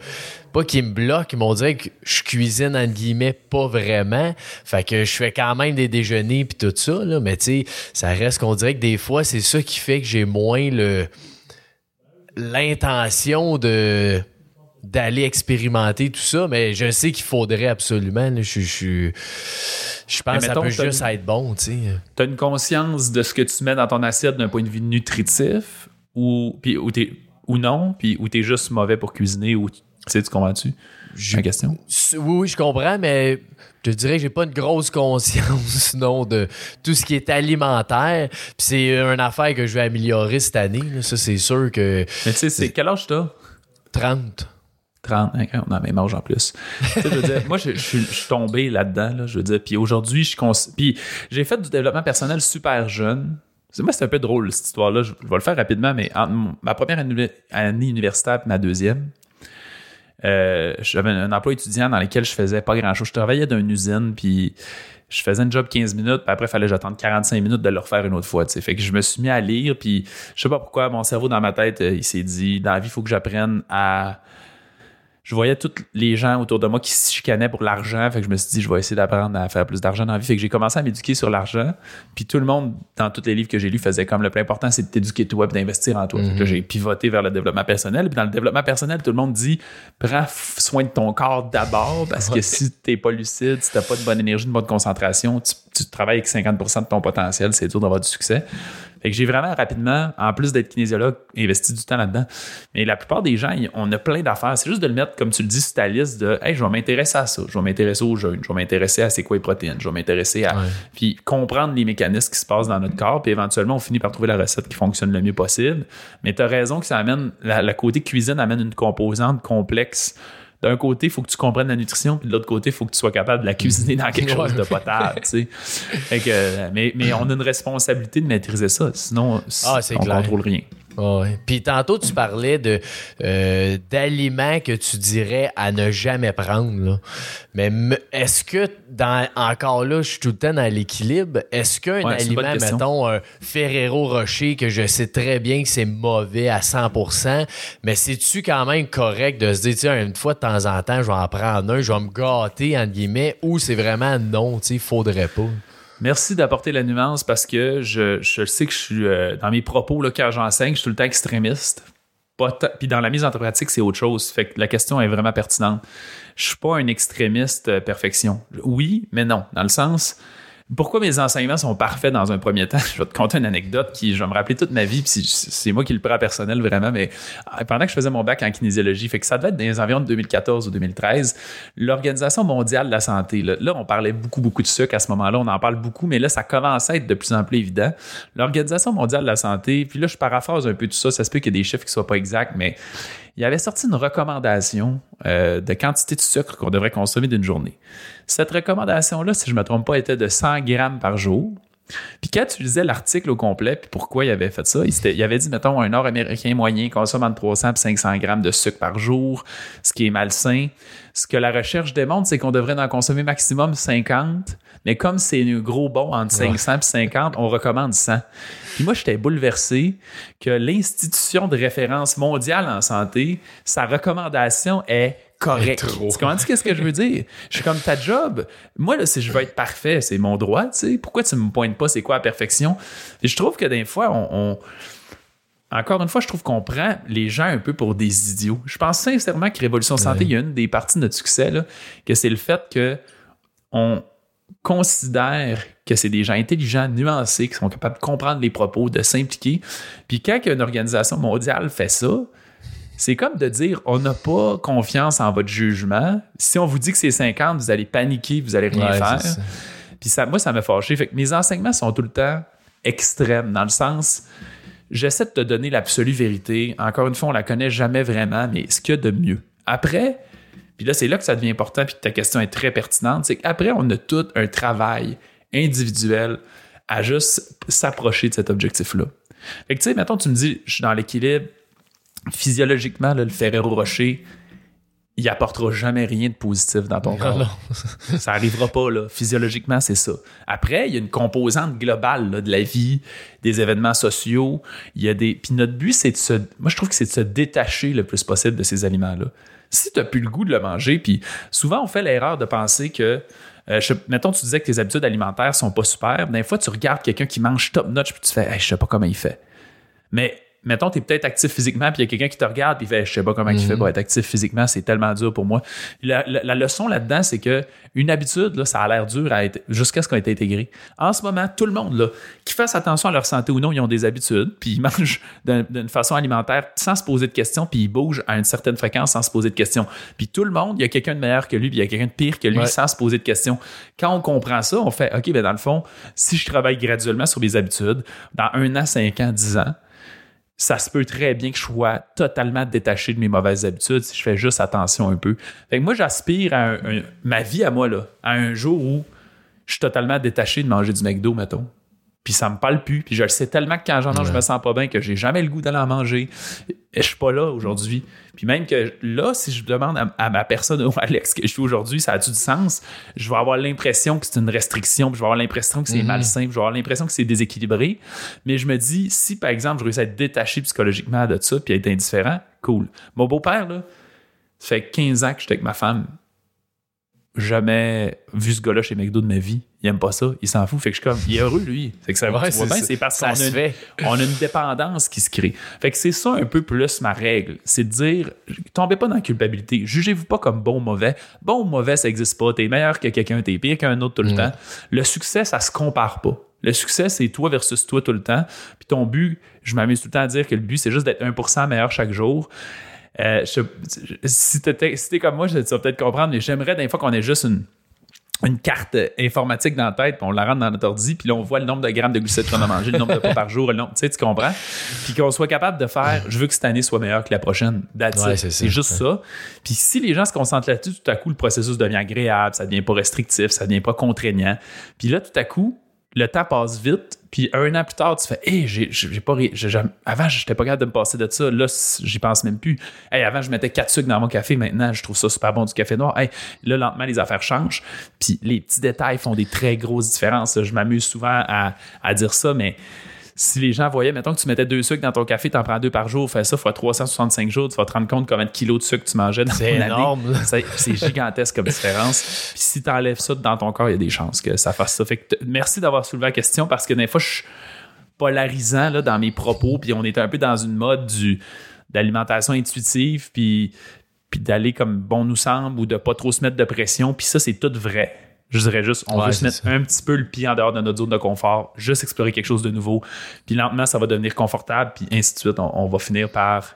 pas qui me bloque, mais on dirait que je cuisine entre guillemets pas vraiment. Fait que je fais quand même des déjeuners puis tout ça, là, mais tu sais, ça reste qu'on dirait que des fois, c'est ça qui fait que j'ai moins le l'intention de d'aller expérimenter tout ça, mais je sais qu'il faudrait absolument. je, je, je pense que ça peut juste être bon. Tu as une conscience de ce que tu mets dans ton assiette d'un point de vue nutritif ou, puis, ou, ou non, puis ou tu es juste mauvais pour cuisiner ou tu tu comprends-tu? Une question? Oui, je comprends, mais je dirais que j'ai pas une grosse conscience, non, de tout ce qui est alimentaire. Puis c'est une affaire que je vais améliorer cette année. Ça, c'est sûr que. Mais tu sais, c'est quel âge t'as? 30. 30, on a même âge en plus. je veux dire, moi, je, suis tombé là-dedans, je veux dire. Puis aujourd'hui, je puis j'ai fait du développement personnel super jeune. Moi, c'est un peu drôle, cette histoire-là. Je, vais le faire rapidement, mais ma première année, universitaire et ma deuxième, j'avais un emploi étudiant dans lequel je faisais pas grand-chose. Je travaillais dans une usine, puis je faisais un job 15 minutes, puis après, il fallait que j'attende 45 minutes de le refaire une autre fois. Fait que je me suis mis à lire, puis je sais pas pourquoi, mon cerveau dans ma tête, euh, il s'est dit, dans la vie, il faut que j'apprenne à je voyais tous les gens autour de moi qui se chicanaient pour l'argent. Fait que je me suis dit, je vais essayer d'apprendre à faire plus d'argent dans la vie. Fait que j'ai commencé à m'éduquer sur l'argent. Puis tout le monde, dans tous les livres que j'ai lus, faisait comme le plus important, c'est de t'éduquer toi et d'investir en toi. que mhm. j'ai pivoté vers le développement personnel. Puis dans le développement personnel, tout le monde dit, prends soin de ton corps d'abord parce que si t'es pas lucide, si t'as pas de bonne énergie, de bonne concentration, tu, tu travailles avec 50% de ton potentiel, c'est dur d'avoir du succès. Fait que j'ai vraiment rapidement, en plus d'être kinésiologue, investi du temps là-dedans. Mais la plupart des gens, on a plein d'affaires. C'est juste de le mettre, comme tu le dis, sur ta liste de Hey, je vais m'intéresser à ça, je vais m'intéresser aux jeunes, je vais m'intéresser à c'est quoi les protéines, je vais m'intéresser à. Puis comprendre les mécanismes qui se passent dans notre corps, puis éventuellement, on finit par trouver la recette qui fonctionne le mieux possible. Mais tu as raison que ça amène, la, la côté cuisine amène une composante complexe d'un côté, il faut que tu comprennes la nutrition, puis de l'autre côté, il faut que tu sois capable de la cuisiner dans quelque chose de potable. Tu sais. mais, mais on a une responsabilité de maîtriser ça, sinon ah, on ne contrôle rien. Ouais. Puis tantôt, tu parlais de euh, d'aliments que tu dirais à ne jamais prendre. Là. Mais est-ce que, dans encore là, je suis tout le temps dans l'équilibre, est-ce qu'un aliment, mettons, un Ferrero Rocher, que je sais très bien que c'est mauvais à 100%, mais c'est-tu quand même correct de se dire, tiens, une fois de temps en temps, je vais en prendre un, je vais me gâter, entre guillemets, ou c'est vraiment non, tu sais, faudrait pas? Merci d'apporter la nuance parce que je, sais que je suis euh, dans mes propos là, quand j'enseigne, je suis tout le temps extrémiste. Puis dans la mise en pratique, c'est autre chose. Fait que la question est vraiment pertinente. Je suis pas un extrémiste euh, perfection. Oui, mais non. Dans le sens, pourquoi mes enseignements sont parfaits dans un premier temps? Je vais te conter une anecdote qui, je me rappeler toute ma vie, puis c'est moi qui le prends personnel vraiment, mais euh, pendant que je faisais mon bac en kinésiologie, fait que ça devait être dans les environs de 2014 ou 2013, l'Organisation mondiale de la santé, là, on parlait beaucoup, beaucoup de sucre à ce moment-là, on en parle beaucoup, mais là, ça commence à être de plus en plus évident. L'Organisation mondiale de la santé, puis là, je paraphrase un peu tout ça, ça se peut qu'il y ait des chiffres qui soient pas exacts, mais il avait sorti une recommandation euh, de quantité de sucre qu'on devrait consommer d'une journée. Cette recommandation-là, si je ne me trompe pas, était de 100 grammes par jour. Puis quand tu lisais l'article au complet, puis pourquoi il avait fait ça, il, avait dit, mettons, un Nord-Américain moyen consomme entre 300 et 500 grammes de sucre par jour, ce qui est malsain. Ce que la recherche démontre, c'est qu'on devrait en consommer maximum 50, mais comme c'est un gros bon entre 500 et 50, on recommande 100. Puis moi, j'étais bouleversé que l'institution de référence mondiale en santé, sa recommandation est correct. Tu comprends ce que je veux dire? Je suis comme ta job. Moi, là, si je veux être parfait, c'est mon droit, tu sais. Pourquoi tu me pointes pas c'est quoi la perfection? Et je trouve que des fois, on, encore une fois, je trouve qu'on prend les gens un peu pour des idiots. Je pense sincèrement que Révolution Santé, il y a une des parties de notre succès, là, que c'est le fait que on considère que c'est des gens intelligents, nuancés, qui sont capables de comprendre les propos, de s'impliquer. Puis quand une organisation mondiale fait ça, c'est comme de dire on n'a pas confiance en votre jugement. Si on vous dit que c'est 50, vous allez paniquer, vous allez rien faire. Puis ça, moi, ça m'a fâché. Fait que mes enseignements sont tout le temps extrêmes, dans le sens, j'essaie de te donner l'absolue vérité. Encore une fois, on la connaît jamais vraiment, mais ce qu'il y a de mieux. Après, puis là, c'est là que ça devient important, puis ta question est très pertinente, c'est qu'après, on a tout un travail individuel à juste s'approcher de cet objectif-là. Fait que tu sais, mettons, tu me dis, je suis dans l'équilibre, physiologiquement, le Ferrero Rocher, il apportera jamais rien de positif dans ton corps. ça arrivera pas, là. Physiologiquement, c'est ça. Après, il y a une composante globale de la vie, des événements sociaux. Il y a des. Puis notre but, c'est de se. Moi, je trouve que c'est de se détacher le plus possible de ces aliments-là. Si tu n'as plus le goût de le manger, puis souvent, on fait l'erreur de penser que. Euh, mettons, tu disais que tes habitudes alimentaires sont pas super. Des fois, tu regardes quelqu'un qui mange top notch, puis tu fais, hey, je sais pas comment il fait. Mais mettons, tu es peut-être actif physiquement, puis il y a quelqu'un qui te regarde, puis il fait, je sais pas comment il fait mhm. pour être actif physiquement, c'est tellement dur pour moi. La, leçon là-dedans, c'est que une habitude, là, ça a l'air dur à être, jusqu'à ce qu'on ait été intégré. En ce moment, tout le monde, là, qui fasse attention à leur santé ou non, ils ont des habitudes, puis ils mangent d'une façon alimentaire sans se poser de questions, puis ils bougent à une certaine fréquence sans se poser de questions. Puis tout le monde, il y a quelqu'un de meilleur que lui, puis il y a quelqu'un de pire que lui sans se poser de questions. Quand on comprend ça, on fait, OK, ben dans le fond, si je travaille graduellement sur mes habitudes, dans un an, cinq ans, dix ans, ça se peut très bien que je sois totalement détaché de mes mauvaises habitudes si je fais juste attention un peu. Fait que moi, j'aspire à ma vie à moi, là, à un jour où je suis totalement détaché de manger du McDo, mettons puis ça me parle plus. Puis je le sais tellement que quand j'en mange, je me sens pas bien, que j'ai jamais le goût d'aller en manger. Et je suis pas là aujourd'hui. Puis même que là, si je demande à, ma personne ou à Alex que je suis aujourd'hui, ça a-tu du sens? Je vais avoir l'impression que c'est une restriction, puis je vais avoir l'impression que c'est mhm. malsain, puis je vais avoir l'impression que c'est déséquilibré. Mais je me dis, si par exemple, je réussis à être détaché psychologiquement de ça, puis à être indifférent, cool. Mon beau-père, là, ça fait 15 ans que j'étais avec ma femme jamais vu ce gars-là chez McDo de ma vie. Il aime pas ça, il s'en fout. Fait que je suis comme, il est heureux, lui. Fait que ça va bien, c'est parce qu'on a, une, on a une dépendance qui se crée. Fait que c'est ça un peu plus ma règle. C'est de dire, tombez pas dans la culpabilité. Jugez-vous pas comme bon ou mauvais. Bon ou mauvais, ça existe pas. T'es meilleur que quelqu'un, t'es pire qu'un autre tout le mm. temps. Le succès, ça se compare pas. Le succès, c'est toi versus toi tout le temps. Puis ton but, je m'amuse tout le temps à dire que le but, c'est juste d'être 1% meilleur chaque jour. Euh, si t'es comme moi, tu vas peut-être comprendre, mais j'aimerais des fois qu'on ait juste une, une carte informatique dans la tête, puis on la rentre dans notre ordi, puis là, on voit le nombre de grammes de glucides qu'on a mangé, le nombre de pas par jour, le nombre, tu sais, tu comprends? Puis qu'on soit capable de faire, je veux que cette année soit meilleure que la prochaine. c'est juste ça. Puis si les gens se concentrent là-dessus, tout à coup, le processus devient agréable, ça devient pas restrictif, ça devient pas contraignant. Puis là, tout à coup, le temps passe vite, puis un an plus tard, tu fais Hey, j'ai, j'ai pas. J'ai, avant, j'étais pas capable de me passer de ça. Là, j'y pense même plus. Hey, avant, je mettais quatre sucres dans mon café. Maintenant, je trouve ça super bon du café noir. Hey, là, lentement, les affaires changent. Puis les petits détails font des très grosses différences. Je m'amuse souvent à, à dire ça, mais si les gens voyaient, mettons que tu mettais deux sucres dans ton café, tu en prends deux par jour, fais ça fois 365 jours, tu vas te rendre compte combien de kilos de sucre tu mangeais dans C'est énorme. C'est gigantesque comme différence. Puis si tu enlèves ça dans ton corps, il y a des chances que ça fasse ça. Fait que merci d'avoir soulevé la question parce que des fois, je suis polarisant là, dans mes propos, puis on est un peu dans une mode du d'alimentation intuitive, puis, puis d'aller comme bon nous semble ou de pas trop se mettre de pression, puis ça, c'est tout vrai. Je dirais juste, on veut se mettre un petit peu le pied en dehors de notre zone de confort, juste explorer quelque chose de nouveau. Puis lentement, ça va devenir confortable, puis ainsi de suite. On, va finir par,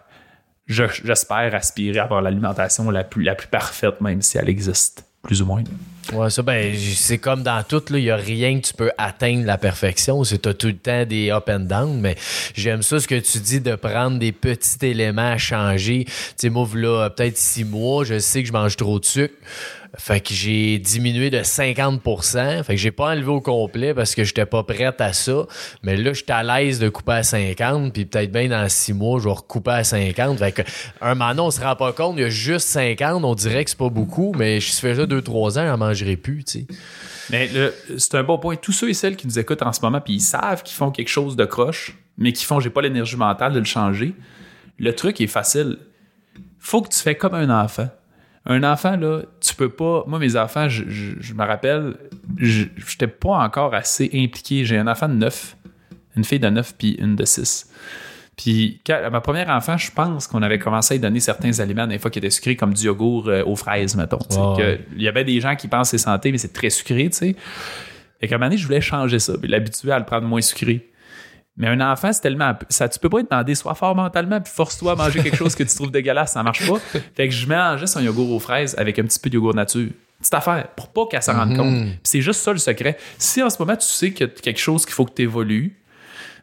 j'espère, aspirer à avoir l'alimentation la plus, la plus parfaite, même si elle existe, plus ou moins. Ouais, ça, ben, c'est comme dans tout, il n'y a rien que tu peux atteindre la perfection. C'est t'as tout le temps des up and down, mais j'aime ça ce que tu dis de prendre des petits éléments à changer. Tu sais, moi, là, peut-être six mois, je sais que je mange trop de sucre. Fait que j'ai diminué de 50% Fait que j'ai pas enlevé au complet parce que j'étais pas prête à ça. Mais là, j'étais à l'aise de couper à 50. Puis peut-être bien dans six mois, je vais recouper à 50. Fait que un moment, on se rend pas compte, il y a juste 50. On dirait que c'est pas beaucoup. Mais je fais ça 2-3 ans, j'en mangerai plus, tu sais. Mais c'est un bon point. Tous ceux et celles qui nous écoutent en ce moment, puis ils savent qu'ils font quelque chose de croche, mais qui font j'ai pas l'énergie mentale de le changer. Le truc est facile. Faut que tu fais comme un enfant un enfant, là, tu peux pas. Moi, mes enfants, je, me rappelle, je n'étais pas encore assez impliqué. J'ai un enfant de 9, une fille de 9 puis une de 6. Puis, ma première enfant, je pense qu'on avait commencé à lui donner certains aliments, des fois qui étaient sucrés, comme du yogourt euh, aux fraises, mettons. il y avait des gens qui pensent c'est santé, mais c'est très sucré, tu sais. Et qu'à un moment donné, je voulais changer ça, puis l'habituer à le prendre moins sucré. Mais un enfant, c'est tellement. Ça, tu peux pas être demander sois fort mentalement puis force-toi à manger quelque chose que tu trouves dégueulasse, ça marche pas. Fait que je mélangeais son yogourt aux fraises avec un petit peu de yogourt nature. Petite affaire, pour pas qu'elle s'en rende compte. Mhm. c'est juste ça le secret. Si en ce moment tu sais qu'il y a quelque chose qu'il faut que tu évolues,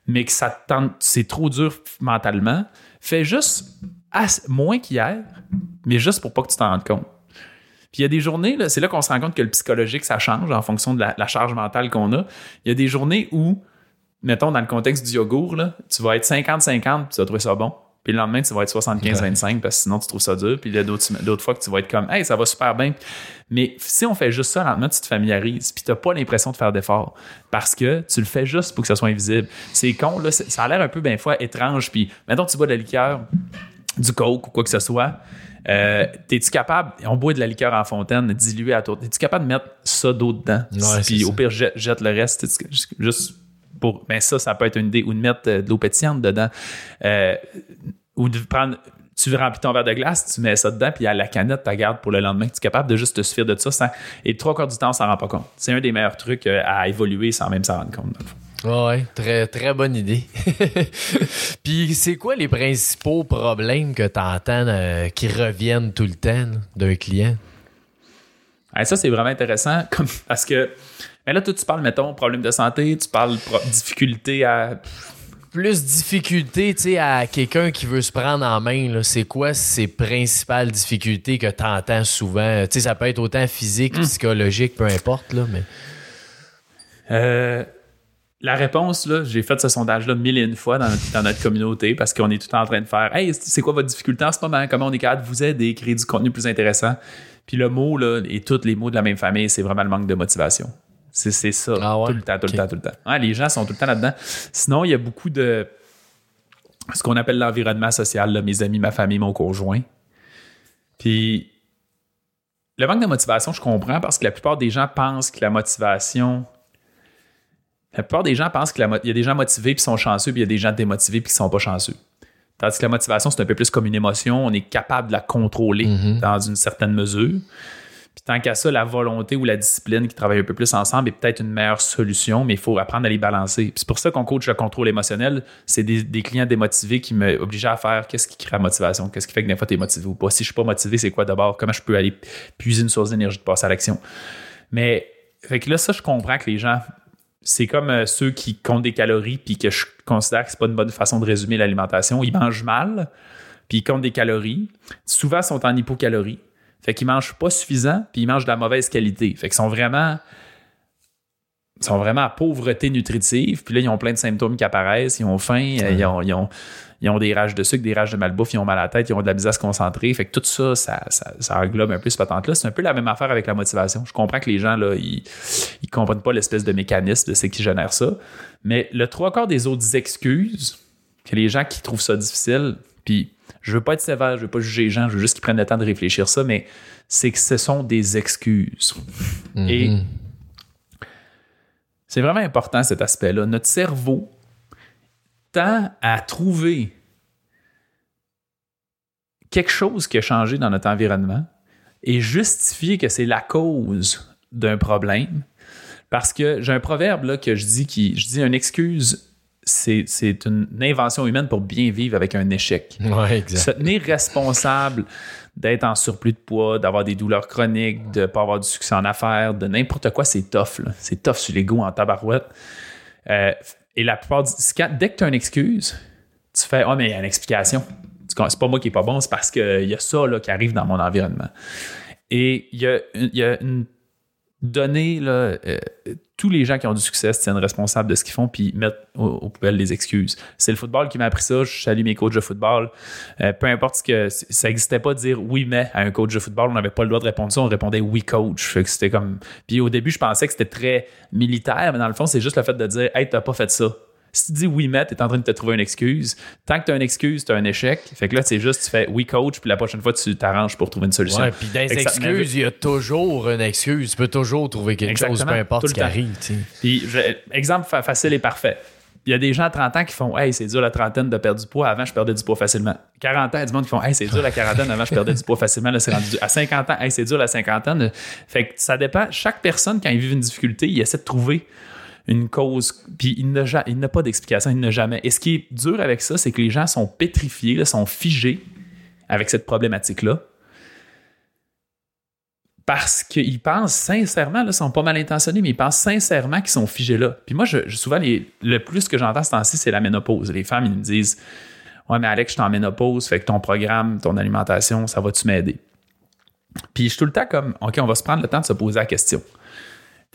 mais que ça tente, c'est trop dur mentalement, fais juste moins qu'hier, mais juste pour pas que tu t'en rendes compte. Puis il y a des journées, c'est là qu'on se rend compte que le psychologique, ça change en fonction de la charge mentale qu'on a. Il y a des journées où mettons, dans le contexte du yogourt, là, tu vas être 50-50, tu vas trouver ça bon. Puis le lendemain, tu vas être 75-25 parce que sinon, tu trouves ça dur. Puis il y a d'autres fois que tu vas être comme, hey, ça va super bien. Mais si on fait juste ça, lentement, tu te familiarises. Puis tu n'as pas l'impression de faire d'efforts parce que tu le fais juste pour que ça soit invisible. C'est con, là. Ça a l'air un peu, ben, fois, étrange. Puis mettons, tu bois de la liqueur, du coke ou quoi que ce soit. Euh, T'es-tu capable, on boit de la liqueur en fontaine, diluée à tour, es-tu capable de mettre ça d'eau dedans? puis au pire, jette, jette le reste, juste pour, ben ça, ça peut être une idée, ou de mettre euh, de l'eau pétillante dedans, euh, ou de prendre, tu remplis ton verre de glace, tu mets ça dedans, puis à la canette, tu la gardes pour le lendemain. Tu es capable de juste te suffire de ça. et trois quarts du temps, on s'en rend pas compte. C'est un des meilleurs trucs euh, à évoluer sans même s'en rendre compte. Oui, très, très bonne idée. Puis c'est quoi les principaux problèmes que tu entends qui reviennent tout le temps d'un client? ça, c'est vraiment intéressant parce que mais là, toi, tu parles, mettons, problème de santé, tu parles difficulté à. Plus difficulté, tu sais, à quelqu'un qui veut se prendre en main, c'est quoi ses principales difficultés que tu entends souvent? Tu sais, ça peut être autant physique, hmm. psychologique, peu importe, là, mais. Euh, la réponse, là, j'ai fait ce sondage-là mille et une fois dans notre, communauté parce qu'on est tout en train de faire Hey, c'est quoi votre difficulté en ce moment? Comment on est capable de vous aider, créer du contenu plus intéressant? Puis le mot, là, et tous les mots de la même famille, c'est vraiment le manque de motivation. C'est ça. Ah tout le temps, tout le temps, tout le temps. les gens sont tout le temps là-dedans. Sinon, il y a beaucoup de ce qu'on appelle l'environnement social, mes amis, ma famille, mon conjoint. Puis le manque de motivation, je comprends parce que la plupart des gens pensent que la motivation. La plupart des gens pensent qu'il y a des gens motivés qui sont chanceux, puis il y a des gens démotivés puis qui sont pas chanceux. Tandis que la motivation, c'est un peu plus comme une émotion. On est capable de la contrôler mm-hmm. dans une certaine mesure. Puis tant qu'à ça, la volonté ou la discipline qui travaillent un peu plus ensemble est peut-être une meilleure solution, mais il faut apprendre à les balancer. c'est pour ça qu'on coach le contrôle émotionnel. C'est des, clients démotivés qui m'obligent à faire qu'est-ce qui crée la motivation, qu'est-ce qui fait que des fois tu es motivé ou pas. Si je suis pas motivé, c'est quoi d'abord? Comment je peux aller puiser une source d'énergie de passer à l'action? Mais fait que là, ça, je comprends que les gens, c'est comme euh, ceux qui comptent des calories puis que je considère que c'est pas une bonne façon de résumer l'alimentation. Ils mangent mal, puis ils comptent des calories. Souvent, ils sont en hypocalorie fait qu'ils mangent pas suffisant, puis ils mangent de la mauvaise qualité. Fait qu'ils sont vraiment sont vraiment à pauvreté nutritive. Puis là, ils ont plein de symptômes qui apparaissent. Ils ont faim, ils, ont, ils, ont, ils, ont, des rages de sucre, des rages de malbouffe, ils ont mal à la tête, ils ont de la misère à se concentrer. Fait que tout ça, ça, ça, englobe un peu ce patente-là. C'est un peu la même affaire avec la motivation. Je comprends que les gens, là, ils, ils comprennent pas l'espèce de mécanisme de ce qui génère ça. Mais le trois quarts des autres excuses que les gens qui trouvent ça difficile, puis je veux pas être sévère, je veux pas juger les gens, je veux juste qu'ils prennent le temps de réfléchir ça, mais c'est que ce sont des excuses. Mhm. Et c'est vraiment important cet aspect-là. Notre cerveau tend à trouver quelque chose qui a changé dans notre environnement et justifier que c'est la cause d'un problème. Parce que j'ai un proverbe là, que je dis qui je dis une excuse c'est une invention humaine pour bien vivre avec un échec. Ouais, exact. Se tenir responsable d'être en surplus de poids, d'avoir des douleurs chroniques, de ne pas avoir du succès en affaires, de n'importe quoi, c'est tough. C'est tough sur l'ego en tabarouette. Euh, et la plupart du quand- dès que tu as une excuse, tu fais Ah, mais il y a une explication. C'est pas moi qui est pas bon, c'est parce qu'il y a ça là, qui arrive dans mon environnement. Et il y a, y a une donnée, là, euh, tous les gens qui ont du succès se tiennent responsables de ce qu'ils font puis mettent aux, poubelles les excuses. C'est le football qui m'a appris ça. Je salue mes coachs de football. Euh, peu importe ce que. Ça n'existait pas de dire oui, mais à un coach de football, on n'avait pas le droit de répondre ça. On répondait oui, coach. Puis au début, je pensais que c'était très militaire, mais dans le fond, c'est juste le fait de dire Hey, t'as pas fait ça. Si tu dis oui, mais t'es en train de te trouver une excuse. Tant que t'as une excuse, t'as un échec. Fait que là, c'est juste, tu fais oui, coach, puis la prochaine fois, tu t'arranges pour trouver une solution. Ouais, puis dans les excuses, il y a toujours une excuse. Tu peux toujours trouver quelque chose, peu importe ce qui arrive. Puis, exemple fa- facile et parfait. Il y a des gens à 30 ans qui font Hey, c'est dur la trentaine de perdre du poids. Avant, je perdais du poids facilement. 40 ans, il y a du monde qui font Hey, c'est dur la quarantaine. Avant, je perdais du poids facilement. Là, c'est rendu du- À 50 ans, Hey, c'est dur la cinquantaine. Fait que ça dépend. Chaque personne, quand il vit une difficulté, il essaie de trouver une cause. Puis il n'a pas d'explication, il n'a jamais. Et ce qui est dur avec ça, c'est que les gens sont pétrifiés, là, sont figés avec cette problématique-là parce qu'ils pensent sincèrement, là, ils sont pas mal intentionnés, mais ils pensent sincèrement qu'ils sont figés là. Puis moi, je- souvent, les- le plus que j'entends ce temps-ci, c'est la ménopause. Les femmes, ils me disent Ouais, mais Alex, je suis en ménopause, fait que ton programme, ton alimentation, ça va-tu m'aider? Puis je suis tout le temps comme OK, on va se prendre le temps de se poser la question.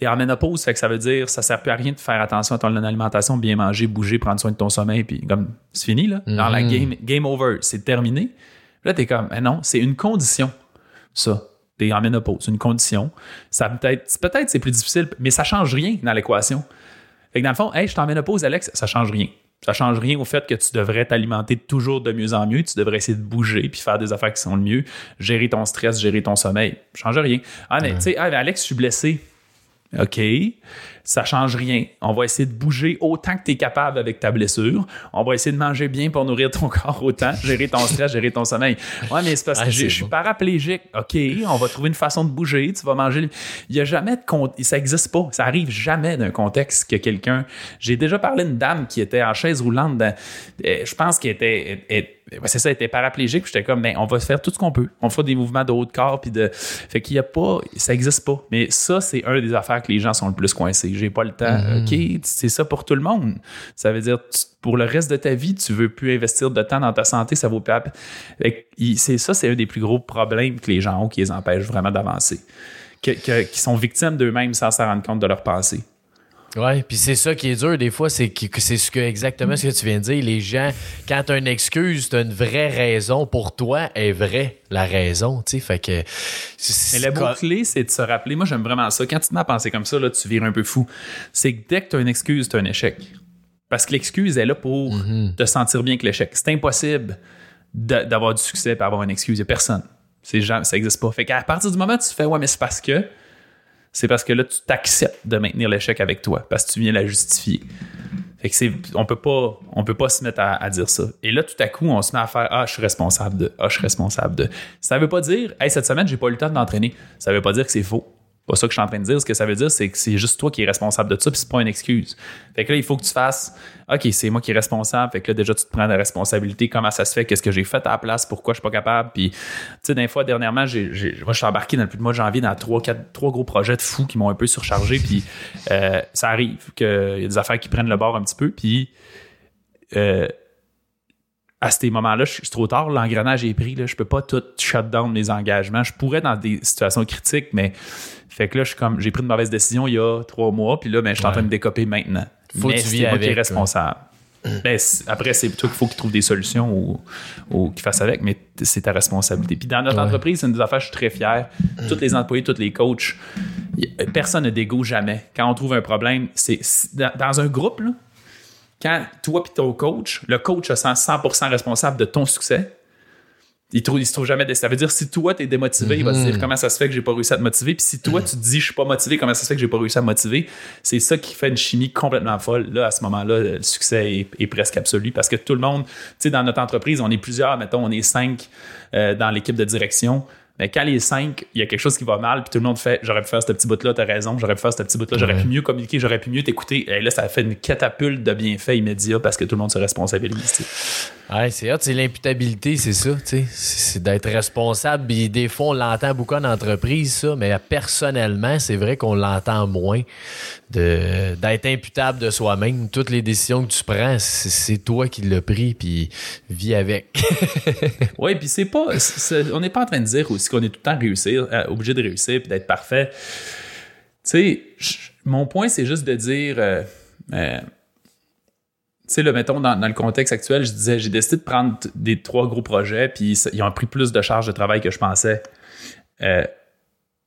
T'es en ménopause, fait que ça veut dire ça sert plus à rien de faire attention à ton alimentation, bien manger, bouger, prendre soin de ton sommeil, puis comme c'est fini, là. Dans la game, game over, c'est terminé. Là, t'es comme, eh non, c'est une condition, ça. T'es en ménopause, une condition. Ça peut-être, peut-être c'est plus difficile, mais ça change rien dans l'équation. Fait que dans le fond, hey, je suis en ménopause, Alex, ça change rien. Ça change rien au fait que tu devrais t'alimenter toujours de mieux en mieux. Tu devrais essayer de bouger puis faire des affaires qui sont le mieux. Gérer ton stress, gérer ton sommeil. Ça change rien. Ah, mais tu sais, ah, Alex, je suis blessé. OK, ça change rien. On va essayer de bouger autant que tu es capable avec ta blessure. On va essayer de manger bien pour nourrir ton corps autant, gérer ton stress, gérer ton sommeil. Ouais, mais c'est parce que je suis paraplégique. OK, on va trouver une façon de bouger. Tu vas manger. Il n'y a jamais de contexte. Ça n'existe pas. Ça arrive jamais d'un contexte que quelqu'un. J'ai déjà parlé d'une dame qui était en chaise roulante. dans- euh, je pense qu'elle était. elle- elle- ouais, c'est ça, elle était paraplégique. J'étais comme, ben, on va faire tout ce qu'on peut. On fera des mouvements de haut de corps. Puis de. Fait qu'il n'y a pas. Ça n'existe pas. Mais ça, c'est un des affaires que les gens sont le plus coincés. J'ai pas le temps. OK, c'est ça pour tout le monde. Ça veut dire, tu- pour le reste de ta vie, tu veux plus investir de temps dans ta santé. Ça vaut plus. la peine. C'est ça, c'est un des plus gros problèmes que les gens ont qui les empêchent vraiment d'avancer. Qui sont victimes d'eux-mêmes sans s'en rendre compte de leurs pensées. Ouais, puis c'est ça qui est dur des fois, c'est que c'est ce que exactement ce que tu viens de dire. Les gens, quand t'as une excuse, t'as une vraie raison pour toi, est vraie la raison, tu sais. Fait que. Mais le c'est- mot-clé, c'est de se rappeler. Moi, j'aime vraiment ça. Quand tu te mets à penser comme ça, là, tu vires un peu fou. C'est que dès que tu as une excuse, tu as un échec. Parce que l'excuse est là pour te sentir bien que l'échec. C'est impossible d'avoir du succès et avoir une excuse. Il n'y a personne. Jamais- ça n'existe pas. Fait qu'à partir du moment où tu fais, ouais, mais c'est parce que, c'est parce que là, tu t'acceptes de maintenir l'échec avec toi, parce que tu viens la justifier. Fait que on peut pas, on peut pas se mettre à, à dire ça. Et là, tout à coup, on se met à faire, ah, je suis responsable de, ah, je suis responsable de. Ça veut pas dire, hey, cette semaine, j'ai pas eu le temps de m'entraîner. Ça veut pas dire que c'est faux. Pas ça que je suis en train de dire. Ce que ça veut dire, c'est que c'est juste toi qui es responsable de ça, puis c'est pas une excuse. Fait que là, il faut que tu fasses, OK, c'est moi qui est responsable. Fait que là, déjà, tu te prends la responsabilité. Comment ça se fait? Qu'est-ce que j'ai fait à la place? Pourquoi je suis pas capable? Puis, tu sais, des fois, dernièrement, moi, je suis embarqué dans le plus de mois de janvier dans trois, quatre, trois gros projets de fous qui m'ont un peu surchargé. Puis, euh, ça arrive qu'il y a des affaires qui prennent le bord un petit peu. Puis, euh, à ces moments-là, je- c'est trop tard, l'engrenage est pris, là, je peux pas tout shut down mes engagements. Je pourrais dans des situations critiques, mais fait que là, je suis comme j'ai pris une mauvaise décision il y a trois mois, puis là, ben, je suis en train de décoper maintenant. Faut que mais tu c'est vis moi qui est avec, responsable. Ben, c'est- après, c'est toi qu'il faut qu'il trouve des solutions ou, ou qu'il fasse avec, mais c'est ta responsabilité. Puis dans notre Ouais. entreprise, c'est une des affaires, je suis très fier. Tous les employés, tous les coachs, personne n'a d'égo jamais. Quand on trouve un problème, c'est c'est- dans, dans un groupe, là, quand toi et ton coach, le coach se sent 100% responsable de ton succès, il, trouve, il se trouve jamais. Ça veut dire si toi, tu es démotivé, il va se dire comment ça se fait que j'ai pas réussi à te motiver. Puis si toi, tu te dis je suis pas motivé, comment ça se fait que j'ai pas réussi à me motiver, c'est ça qui fait une chimie complètement folle. Là, à ce moment-là, le succès est, est presque absolu parce que tout le monde, tu sais, dans notre entreprise, on est plusieurs, mettons, on est cinq euh, dans l'équipe de direction. Mais quand les cinq, il y a quelque chose qui va mal, puis tout le monde fait j'aurais pu faire ce petit bout-là, t'as raison, j'aurais pu faire ce petit bout-là, j'aurais pu mieux communiquer, j'aurais pu mieux t'écouter. Et là, ça fait une catapulte de bienfaits immédiats parce que tout le monde se responsabilise. Ouais, c'est hot, c'est l'imputabilité, c'est ça. C'est d'être responsable. Puis des fois, on l'entend beaucoup en entreprise, ça, mais personnellement, c'est vrai qu'on l'entend moins d'être imputable de soi-même. Toutes les décisions que tu prends, c'est, toi qui l'as pris, puis vis avec. oui, puis c'est pas. on n'est pas en train de dire aussi qu'on est tout le temps réussir, euh, obligé de réussir puis d'être parfait. Tu sais, mon point, c'est juste de dire. Euh, euh, sais, le mettons, dans, le contexte actuel, je disais, j'ai décidé de prendre des trois gros projets, puis ils ont pris plus de charges de travail que je pensais.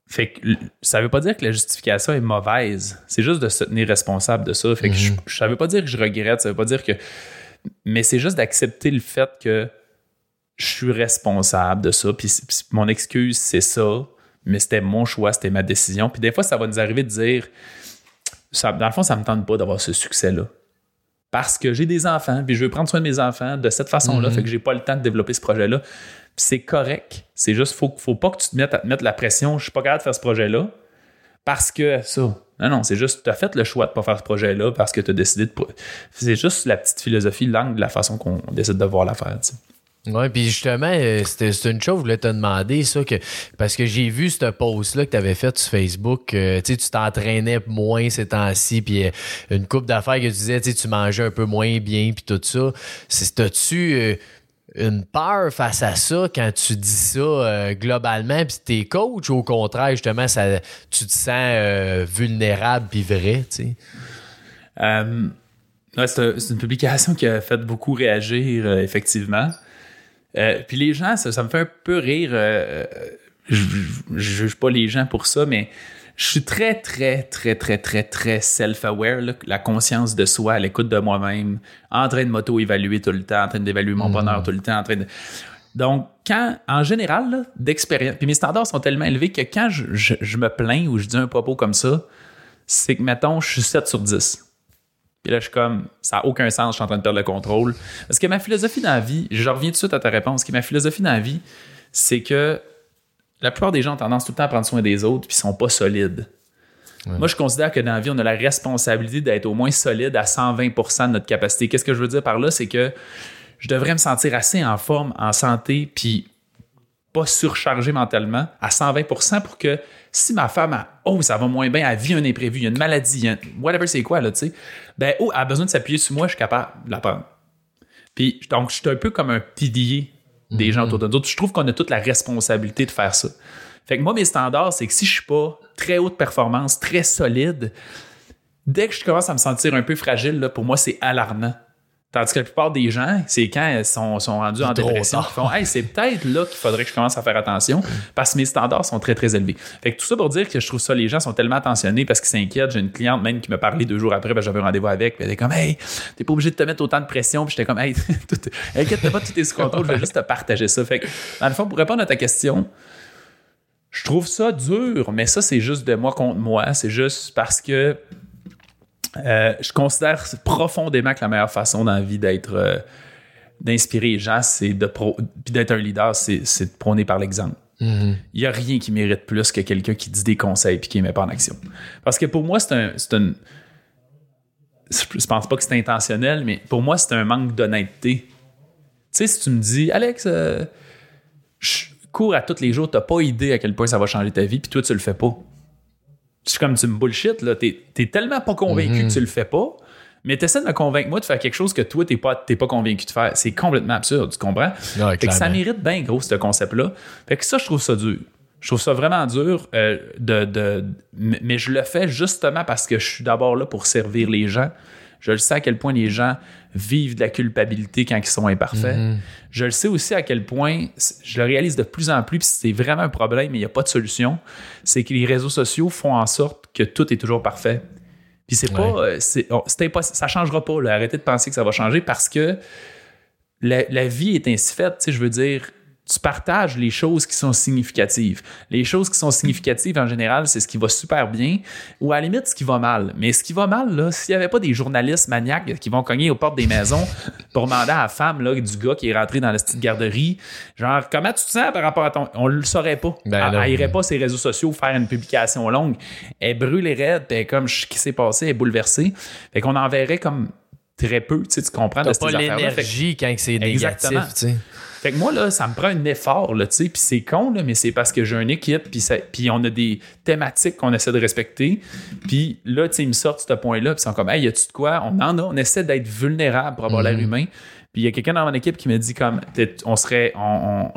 fait que ça veut pas dire que la justification est mauvaise. C'est juste de se tenir responsable de ça. Fait que mm-hmm. ça veut pas dire que je regrette, ça veut pas dire que. Mais c'est juste d'accepter le fait que je suis responsable de ça, puis, mon excuse, c'est ça, mais c'était mon choix, c'était ma décision. Puis des fois, ça va nous arriver de dire, ça, dans le fond, ça me tente pas d'avoir ce succès-là. Parce que j'ai des enfants, puis je veux prendre soin de mes enfants de cette façon-là, mhm. fait que j'ai pas le temps de développer ce projet-là. c'est correct. C'est juste, faut, faut pas que tu te mettes à te mettre la pression, je suis pas capable de faire ce projet-là, parce que ça. Non, non, c'est juste, tu as fait le choix de pas faire ce projet-là parce que tu as décidé de. C'est juste la petite philosophie, l'angle de la façon qu'on décide de voir l'affaire. Oui, puis justement, euh, c'est une chose que je voulais te demander, ça, que, parce que j'ai vu ce post-là que tu avais fait sur Facebook, euh, tu t'entraînais moins ces temps-ci, puis euh, une coupe d'affaires que tu disais, tu mangeais un peu moins bien, puis tout ça. T'as-tu une peur face à ça quand tu dis ça globalement, puis t'es coach, ou au contraire, justement, ça, tu te sens vulnérable puis vrai, tu sais? c'est une publication qui a fait beaucoup réagir, effectivement. Euh, puis les gens, ça, me fait un peu rire. Euh, je, je, juge pas les gens pour ça, mais je suis très, très, très, très, très, très self-aware, la conscience de soi, à l'écoute de moi-même, en train de m'auto-évaluer tout le temps, en train d'évaluer mon mm. bonheur tout le temps, en train de. Donc, quand, en général, d'expérience, puis mes standards sont tellement élevés que quand je, je, me plains ou je dis un propos comme ça, c'est que, mettons, je suis 7 sur 10. Puis là, je suis comme, ça n'a aucun sens, je suis en train de perdre le contrôle. Parce que ma philosophie dans la vie, je reviens tout de suite à ta réponse, que ma philosophie dans la vie, c'est que la plupart des gens ont tendance tout le temps à prendre soin des autres puis sont pas solides. Moi, je considère que dans la vie, on a la responsabilité d'être au moins solide à 120% de notre capacité. Qu'est-ce que je veux dire par là? C'est que je devrais me sentir assez en forme, en santé, puis pas surchargé mentalement à 120% pour que si ma femme a, oh, ça va moins bien, elle vit un imprévu, il y a une maladie, whatever c'est quoi, là, tu sais, ben, oh, elle a besoin de s'appuyer sur moi, je suis capable de la prendre. Puis, donc, je suis un peu comme un pilier des gens autour de nous. Je trouve qu'on a toute la responsabilité de faire ça. Fait que moi, mes standards, c'est que si je suis pas très haute performance, très solide, dès que je commence à me sentir un peu fragile, là, pour moi, c'est alarmant. Tandis que la plupart des gens, c'est quand ils sont, sont rendus en dépression qu'ils font Hey, c'est peut-être là qu'il faudrait que je commence à faire attention parce que mes standards sont très, très élevés. Fait que tout ça pour dire que je trouve ça, les gens sont tellement attentionnés parce qu'ils s'inquiètent. J'ai une cliente même qui m'a parlé deux jours après, ben, j'avais un rendez-vous avec, puis elle était comme Hey, t'es pas obligé de te mettre autant de pression. Puis j'étais comme Hey, inquiète pas, tout est sous contrôle, je vais juste te partager ça. Fait que, dans le fond, pour répondre à ta question, je trouve ça dur, mais ça, c'est juste de moi contre moi. C'est juste parce que euh, je considère profondément que la meilleure façon dans la vie d'être euh, d'inspirer les gens, c'est de puis d'être un leader, c'est, de prôner par l'exemple. Mm-hmm. Il n'y a rien qui mérite plus que quelqu'un qui dit des conseils puis qui ne met pas en action. Parce que pour moi, c'est un, c'est un je pense pas que c'est intentionnel, mais pour moi, c'est un manque d'honnêteté. Tu sais, si tu me dis, Alex, euh, je cours à tous les jours, tu n'as pas idée à quel point ça va changer ta vie, puis toi, tu le fais pas c'est comme tu me bullshit, là. T'es, tellement pas convaincu que tu le fais pas, mais t'essaies de me convaincre, moi, de faire quelque chose que toi, t'es pas, pas convaincu de faire. C'est complètement absurde, tu comprends? fait que ça mérite bien gros, ce concept-là. Fait que ça, je trouve ça dur. Je trouve ça vraiment dur, euh, de, mais je le fais justement parce que je suis d'abord là pour servir les gens. Je le sais à quel point les gens vivent de la culpabilité quand ils sont imparfaits. Mhm. Je le sais aussi à quel point, je le réalise de plus en plus, puis c'est vraiment un problème, mais il n'y a pas de solution, c'est que les réseaux sociaux font en sorte que tout est toujours parfait. Puis c'est pas, euh, c'est, ça changera pas. Là. Arrêtez de penser que ça va changer parce que la, vie est ainsi faite. Je veux dire, tu partages les choses qui sont significatives. Les choses qui sont significatives, en général, c'est ce qui va super bien ou à la limite ce qui va mal. Mais ce qui va mal, là, s'il n'y avait pas des journalistes maniaques qui vont cogner aux portes des maisons pour demander à la femme là, du gars qui est rentré dans la petite garderie, genre, comment tu te sens par rapport à ton. On le saurait pas. Ben elle, non. elle irait pas sur les réseaux sociaux faire une publication longue. Elle brûle les raides, puis comme, ce qui s'est passé, elle est bouleversée. Fait qu'on en verrait comme très peu, tu sais, tu comprends T'as pas l'énergie quand c'est Exactement. négatif, tu sais. Fait que moi, là, ça me prend un effort, là, tu sais, puis c'est con, là, mais c'est parce que j'ai une équipe, puis ça- puis on a des thématiques qu'on essaie de respecter. Puis là, tu sais, ils me sortent ce point-là, puis ils sont comme, hey, y a-tu de quoi? On en a, on essaie d'être vulnérable pour avoir l'air humain. Puis il y a quelqu'un dans mon équipe qui me dit comme, on serait, on,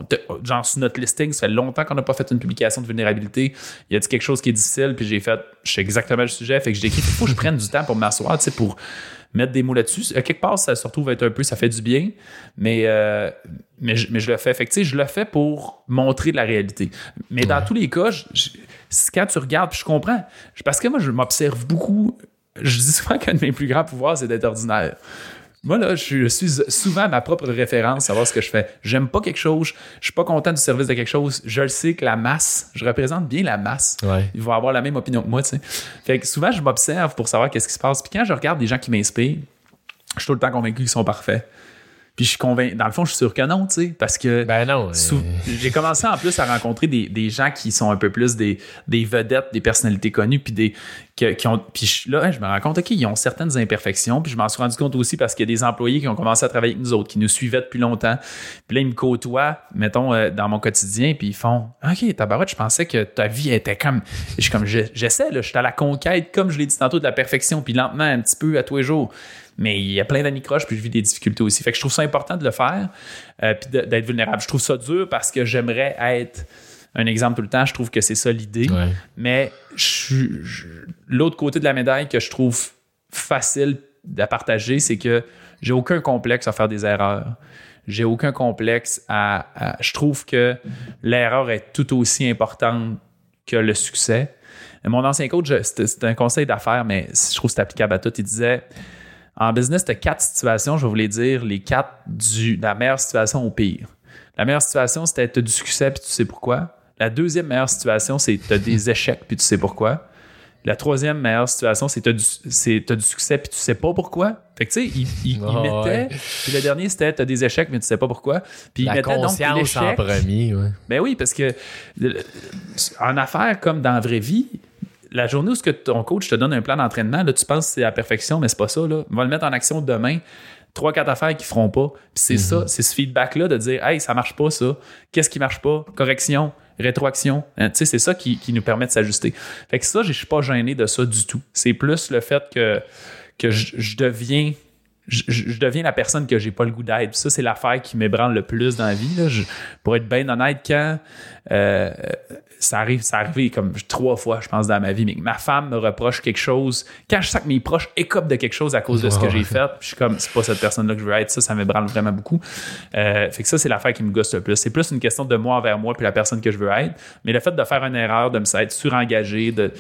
genre sur notre listing, ça fait longtemps qu'on n'a pas fait une publication de vulnérabilité. Il y a dit quelque chose qui est difficile, puis j'ai fait, je sais exactement le sujet, fait que j'ai écrit, il faut que je prenne du temps pour m'asseoir, tu sais, pour mettre des mots là-dessus. À quelque part, ça se retrouve être un peu, ça fait du bien, mais, euh, mais, je, mais je le fais. Fait que, je le fais pour montrer de la réalité. Mais dans tous les cas, je- quand tu regardes, puis je comprends. Parce que moi, je m'observe beaucoup. Je dis souvent qu'un de mes plus grands pouvoirs, c'est d'être ordinaire. Moi, là, je suis souvent ma propre référence, savoir ce que je fais. J'aime pas quelque chose, je suis pas content du service de quelque chose. Je le sais que la masse, je représente bien la masse. Ouais. Ils vont avoir la même opinion que moi, tu sais. Fait que souvent, je m'observe pour savoir qu'est-ce qui se passe. Puis quand je regarde des gens qui m'inspirent, je suis tout le temps convaincu qu'ils sont parfaits. Puis je suis convaincu, dans le fond, je suis sûr que non, tu sais, parce que Ben non. sou- j'ai commencé en plus à rencontrer des, des gens qui sont un peu plus des, des vedettes, des personnalités connues, puis des qui ont puis là je me rends compte ok ils ont certaines imperfections, puis je m'en suis rendu compte aussi parce qu'il y a des employés qui ont commencé à travailler avec nous autres, qui nous suivaient depuis longtemps, puis là ils me côtoient, mettons euh, dans mon quotidien, puis ils font ok tabarouette, je pensais que ta vie était comme, je suis comme je- j'essaie là, je suis à la conquête comme je l'ai dit tantôt de la perfection, puis lentement un petit peu à tous les jours. Mais il y a plein d'anicroches, puis je vis des difficultés aussi. Fait que je trouve ça important de le faire, euh, puis d'être vulnérable. Je trouve ça dur parce que j'aimerais être un exemple tout le temps. Je trouve que c'est ça l'idée. Ouais. Mais je l'autre côté de la médaille que je trouve facile à partager, c'est que j'ai aucun complexe à faire des erreurs. J'ai aucun complexe à, à- Je trouve que l'erreur est tout aussi importante que le succès. Mon ancien coach, c'était un conseil d'affaires, mais je trouve que c'est applicable à tout. Il disait en business, tu as quatre situations, je vais vous les dire, les quatre du, de la meilleure situation au pire. La meilleure situation, c'était tu as du succès puis tu sais pourquoi. La deuxième meilleure situation, c'est tu as des échecs puis tu sais pourquoi. La troisième meilleure situation, c'est tu as, du succès puis tu sais pas pourquoi. Fait que tu sais, il, il- il mettait. Puis le dernier, c'était tu as des échecs mais tu sais pas pourquoi. Puis il La mettait donc conscience en l'échec. premier, ouais. Ben oui, parce que en affaires comme dans la vraie vie, la journée où ce que ton coach te donne un plan d'entraînement, là, tu penses que c'est la perfection, mais c'est pas ça. Là. On va le mettre en action demain. Trois, quatre affaires qui feront pas. Puis c'est ça, c'est ce feedback-là de dire Hey, ça marche pas, ça. Qu'est-ce qui marche pas? Correction, rétroaction. Hein, tu sais, c'est ça qui, qui nous permet de s'ajuster. Fait que ça, je suis pas gêné de ça du tout. C'est plus le fait que, que je, je deviens. Je, je- je deviens la personne que j'ai pas le goût d'être. Puis Ça, c'est l'affaire qui m'ébranle le plus dans la vie. Là. Je- pour être bien honnête, quand euh, ça arrive, ça arrive comme trois fois, je pense, dans ma vie, mais ma femme me reproche quelque chose. Quand je sens que mes proches écopent de quelque chose à cause de ce que j'ai fait, je suis comme, c'est pas cette personne-là que je veux être. Ça, ça m'ébranle vraiment beaucoup. Euh, fait que ça, c'est l'affaire qui me gosse le plus. C'est plus une question de moi envers moi puis la personne que je veux être. Mais le fait de faire une erreur, de me être surengagé, de.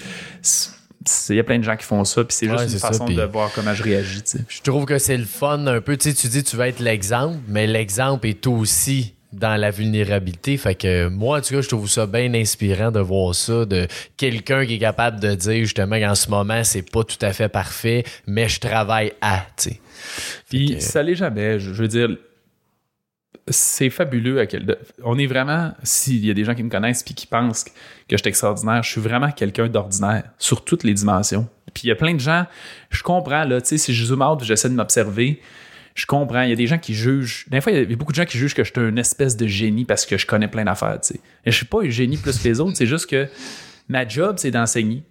Il y a plein de gens qui font ça, puis c'est Ouais, juste une ça, façon de voir comment je réagis. Je trouve que c'est le fun un peu. Tu dis tu vas être l'exemple, mais l'exemple est aussi dans la vulnérabilité. Fait que moi, en tout cas, je trouve ça bien inspirant de voir ça, de quelqu'un qui est capable de dire justement qu'en ce moment, c'est pas tout à fait parfait, mais je travaille à, tu sais. Puis que- ça l'est jamais. Je, je veux dire, c'est fabuleux. À quel, on est vraiment, s'il y a des gens qui me connaissent puis qui pensent que je suis extraordinaire, je suis vraiment quelqu'un d'ordinaire sur toutes les dimensions. Puis il y a plein de gens, je comprends, là, tu sais, si je zoome out, j'essaie de m'observer. Je comprends. Il y a des gens qui jugent. Des fois, il y a- beaucoup de gens qui jugent que je suis une espèce de génie parce que je connais plein d'affaires. tu sais. Je suis pas un génie plus que les autres. C'est juste que ma job, c'est d'enseigner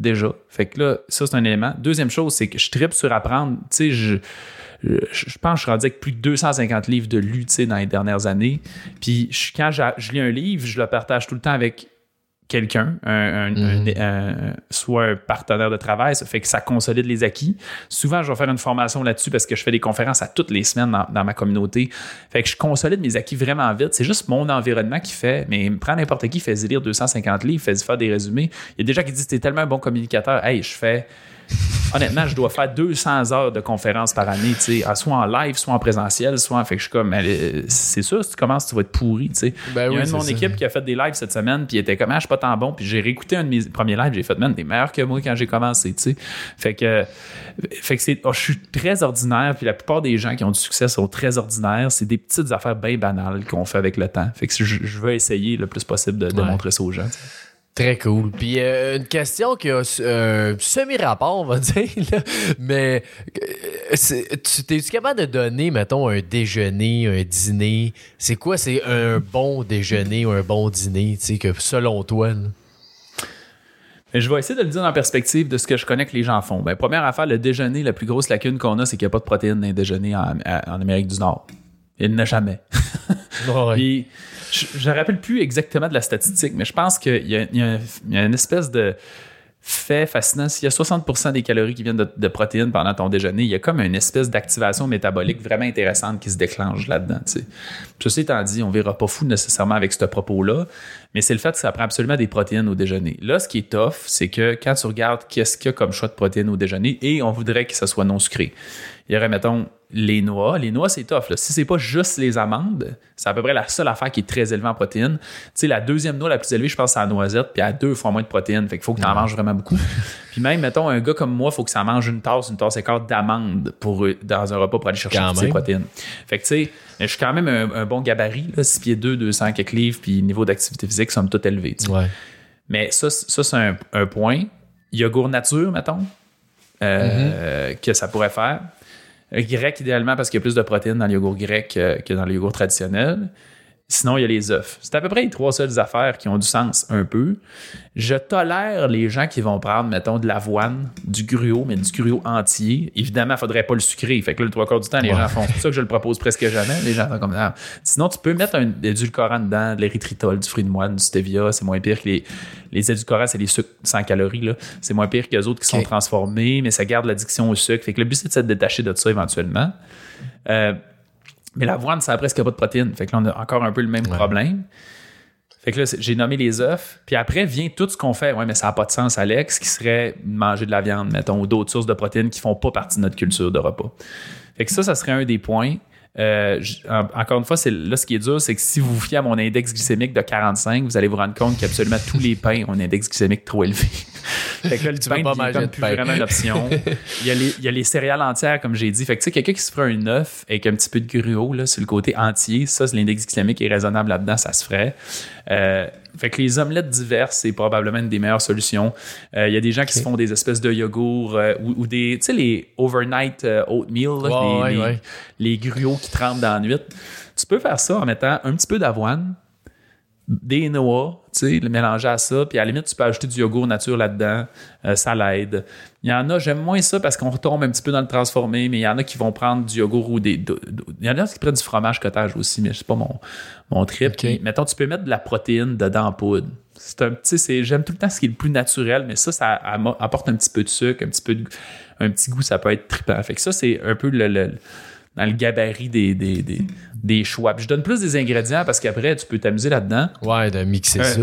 déjà. Fait que là, ça, c'est un élément. Deuxième chose, c'est que je tripe sur apprendre. Tu je, je, pense que je suis rendu avec plus de 250 livres de lus, tu sais, dans les dernières années. Puis quand je lis un livre, je le partage tout le temps avec quelqu'un, un, un- Mhm. un- soit un partenaire de travail, ça fait que ça consolide les acquis. Souvent, je vais faire une formation là-dessus parce que je fais des conférences à toutes les semaines dans, dans ma communauté. Fait que je consolide mes acquis vraiment vite. C'est juste mon environnement qui fait, mais prends n'importe qui, fais lire 250 livres, fais faire des résumés. Il y a des gens qui disent, t'es tellement un bon communicateur. Hey, je fais honnêtement, je dois faire 200 heures de conférences par année, tu sais, soit en live, soit en présentiel, soit fait que je suis comme, c'est sûr, si tu commences, tu vas être pourri, tu sais. Ben Il y a oui, un de mon équipe qui a fait des lives cette semaine, puis il était comme, ah, je suis pas tant bon, puis j'ai réécouté un de mes premiers lives, j'ai fait, man, t'es meilleur que moi quand j'ai commencé, tu sais. Fait que, fait que c'est, oh, je suis très ordinaire, puis la plupart des gens qui ont du succès sont très ordinaires. C'est des petites affaires bien banales qu'on fait avec le temps. Fait que je, je veux essayer le plus possible de, de Ouais. montrer ça aux gens. Très cool. Puis euh, une question qui a euh, semi-rapport, on va dire, là, mais euh, tu t'es-tu capable de donner, mettons, un déjeuner, un dîner? C'est quoi, c'est un bon déjeuner ou un bon dîner, tu sais, que selon toi? là? Je vais essayer de le dire en perspective de ce que je connais que les gens font. Ben, première affaire, le déjeuner, la plus grosse lacune qu'on a, c'est qu'il n'y a pas de protéines dans les déjeuners en, en Amérique du Nord. Il n'y en a jamais. Ouais. Puis, je ne rappelle plus exactement de la statistique, mais je pense qu'il y, a- une espèce de fait fascinant. S'il y a 60% des calories qui viennent de, de protéines pendant ton déjeuner, il y a comme une espèce d'activation métabolique vraiment intéressante qui se déclenche là-dedans. Ceci étant dit, on ne verra pas fou nécessairement avec ce propos-là, mais c'est le fait que ça prend absolument des protéines au déjeuner. Là, ce qui est tough, c'est que quand tu regardes qu'est-ce qu'il y a comme choix de protéines au déjeuner, et on voudrait que ça soit non sucré. Il y aurait, mettons, les noix. Les noix, c'est tough. Là. Si c'est pas juste les amandes, c'est à peu près la seule affaire qui est très élevée en protéines. Tu sais, la deuxième noix la plus élevée, je pense, c'est la noisette, puis elle a deux fois moins de protéines. Fait qu'il faut que tu en manges vraiment beaucoup. puis même, mettons, un gars comme moi, il faut que ça mange une tasse, une tasse et quart d'amandes pour, dans un repas pour aller chercher toutes ces même. protéines. Fait que, tu sais, je suis quand même un, un bon gabarit, là, 6 pieds 2, 200 quelques livres, puis niveau d'activité physique, somme toute élevé. Ouais. Mais ça, ça c'est un, un point. Yogourt nature, mettons, euh, que ça pourrait faire. Euh, Grec, idéalement, parce qu'il y a plus de protéines dans le yogourt grec euh, que dans le yogourt traditionnel. Sinon, il y a les œufs. C'est à peu près les trois seules affaires qui ont du sens un peu. Je tolère les gens qui vont prendre, mettons, de l'avoine, du gruau, mais du gruau entier. Évidemment, il faudrait pas le sucrer. Fait que là, le trois quarts du temps, les Ouais. gens font. C'est ça que je le propose presque jamais. Les gens sont comme ah. Sinon, tu peux mettre un édulcorant dedans, de l'érythritol, du fruit de moine, du stevia. C'est moins pire que les. Les édulcorants, c'est les sucres sans calories. C'est moins pire que les autres qui sont transformés, mais ça garde l'addiction au sucre. Fait que le but, c'est de se détacher de ça éventuellement. Euh, mais l'avoine, ça a presque pas de protéines. Fait que là, on a encore un peu le même Ouais. problème. Fait que là, j'ai nommé les œufs. Puis après vient tout ce qu'on fait. Ouais, mais ça n'a pas de sens, Alex, qui serait manger de la viande, mettons, ou d'autres sources de protéines qui font pas partie de notre culture de repas. Fait que ça, ça serait un des points. Euh, encore une fois, là ce qui est dur, c'est que si vous vous fiez à mon index glycémique de 45, vous allez vous rendre compte qu'absolument tous les pains ont un index glycémique trop élevé. fait que là, le Tu pain manger comme plus pain. vraiment une option. il, y a les, il y a les céréales entières, comme j'ai dit. Fait que tu sais, quelqu'un qui se ferait un œuf avec un petit peu de gruau là, sur le côté entier, ça, c'est l'index glycémique est raisonnable là-dedans, ça se ferait. Euh, fait que les omelettes diverses, c'est probablement une des meilleures solutions. Euh, Il y a des gens qui se font des espèces de yogourts euh, ou, ou des, tu sais, les overnight euh, oatmeal, là, les, ouais, les- ouais. les gruaux qui trempent dans la nuit. Tu peux faire ça en mettant un petit peu d'avoine, des noix, tu sais, le mélanger à ça, puis à la limite, tu peux ajouter du yogourt nature là-dedans, euh, ça l'aide. Il y en a, j'aime moins ça parce qu'on retombe un petit peu dans le transformé, mais il y en a qui vont prendre du yogourt ou des. Il y en a qui prennent du fromage cottage aussi, mais c'est pas mon, mon trip. Ok. Puis, mettons, tu peux mettre de la protéine dedans en poudre. C'est un petit, c'est, j'aime tout le temps ce qui est le plus naturel, mais ça, ça apporte un petit peu de sucre, un petit peu de, un petit goût, ça peut être trippant. Fait que ça, c'est un peu le, le- dans le gabarit des, des, des, des choix. Puis je donne plus des ingrédients parce qu'après, tu peux t'amuser là-dedans. Ouais, de mixer ça.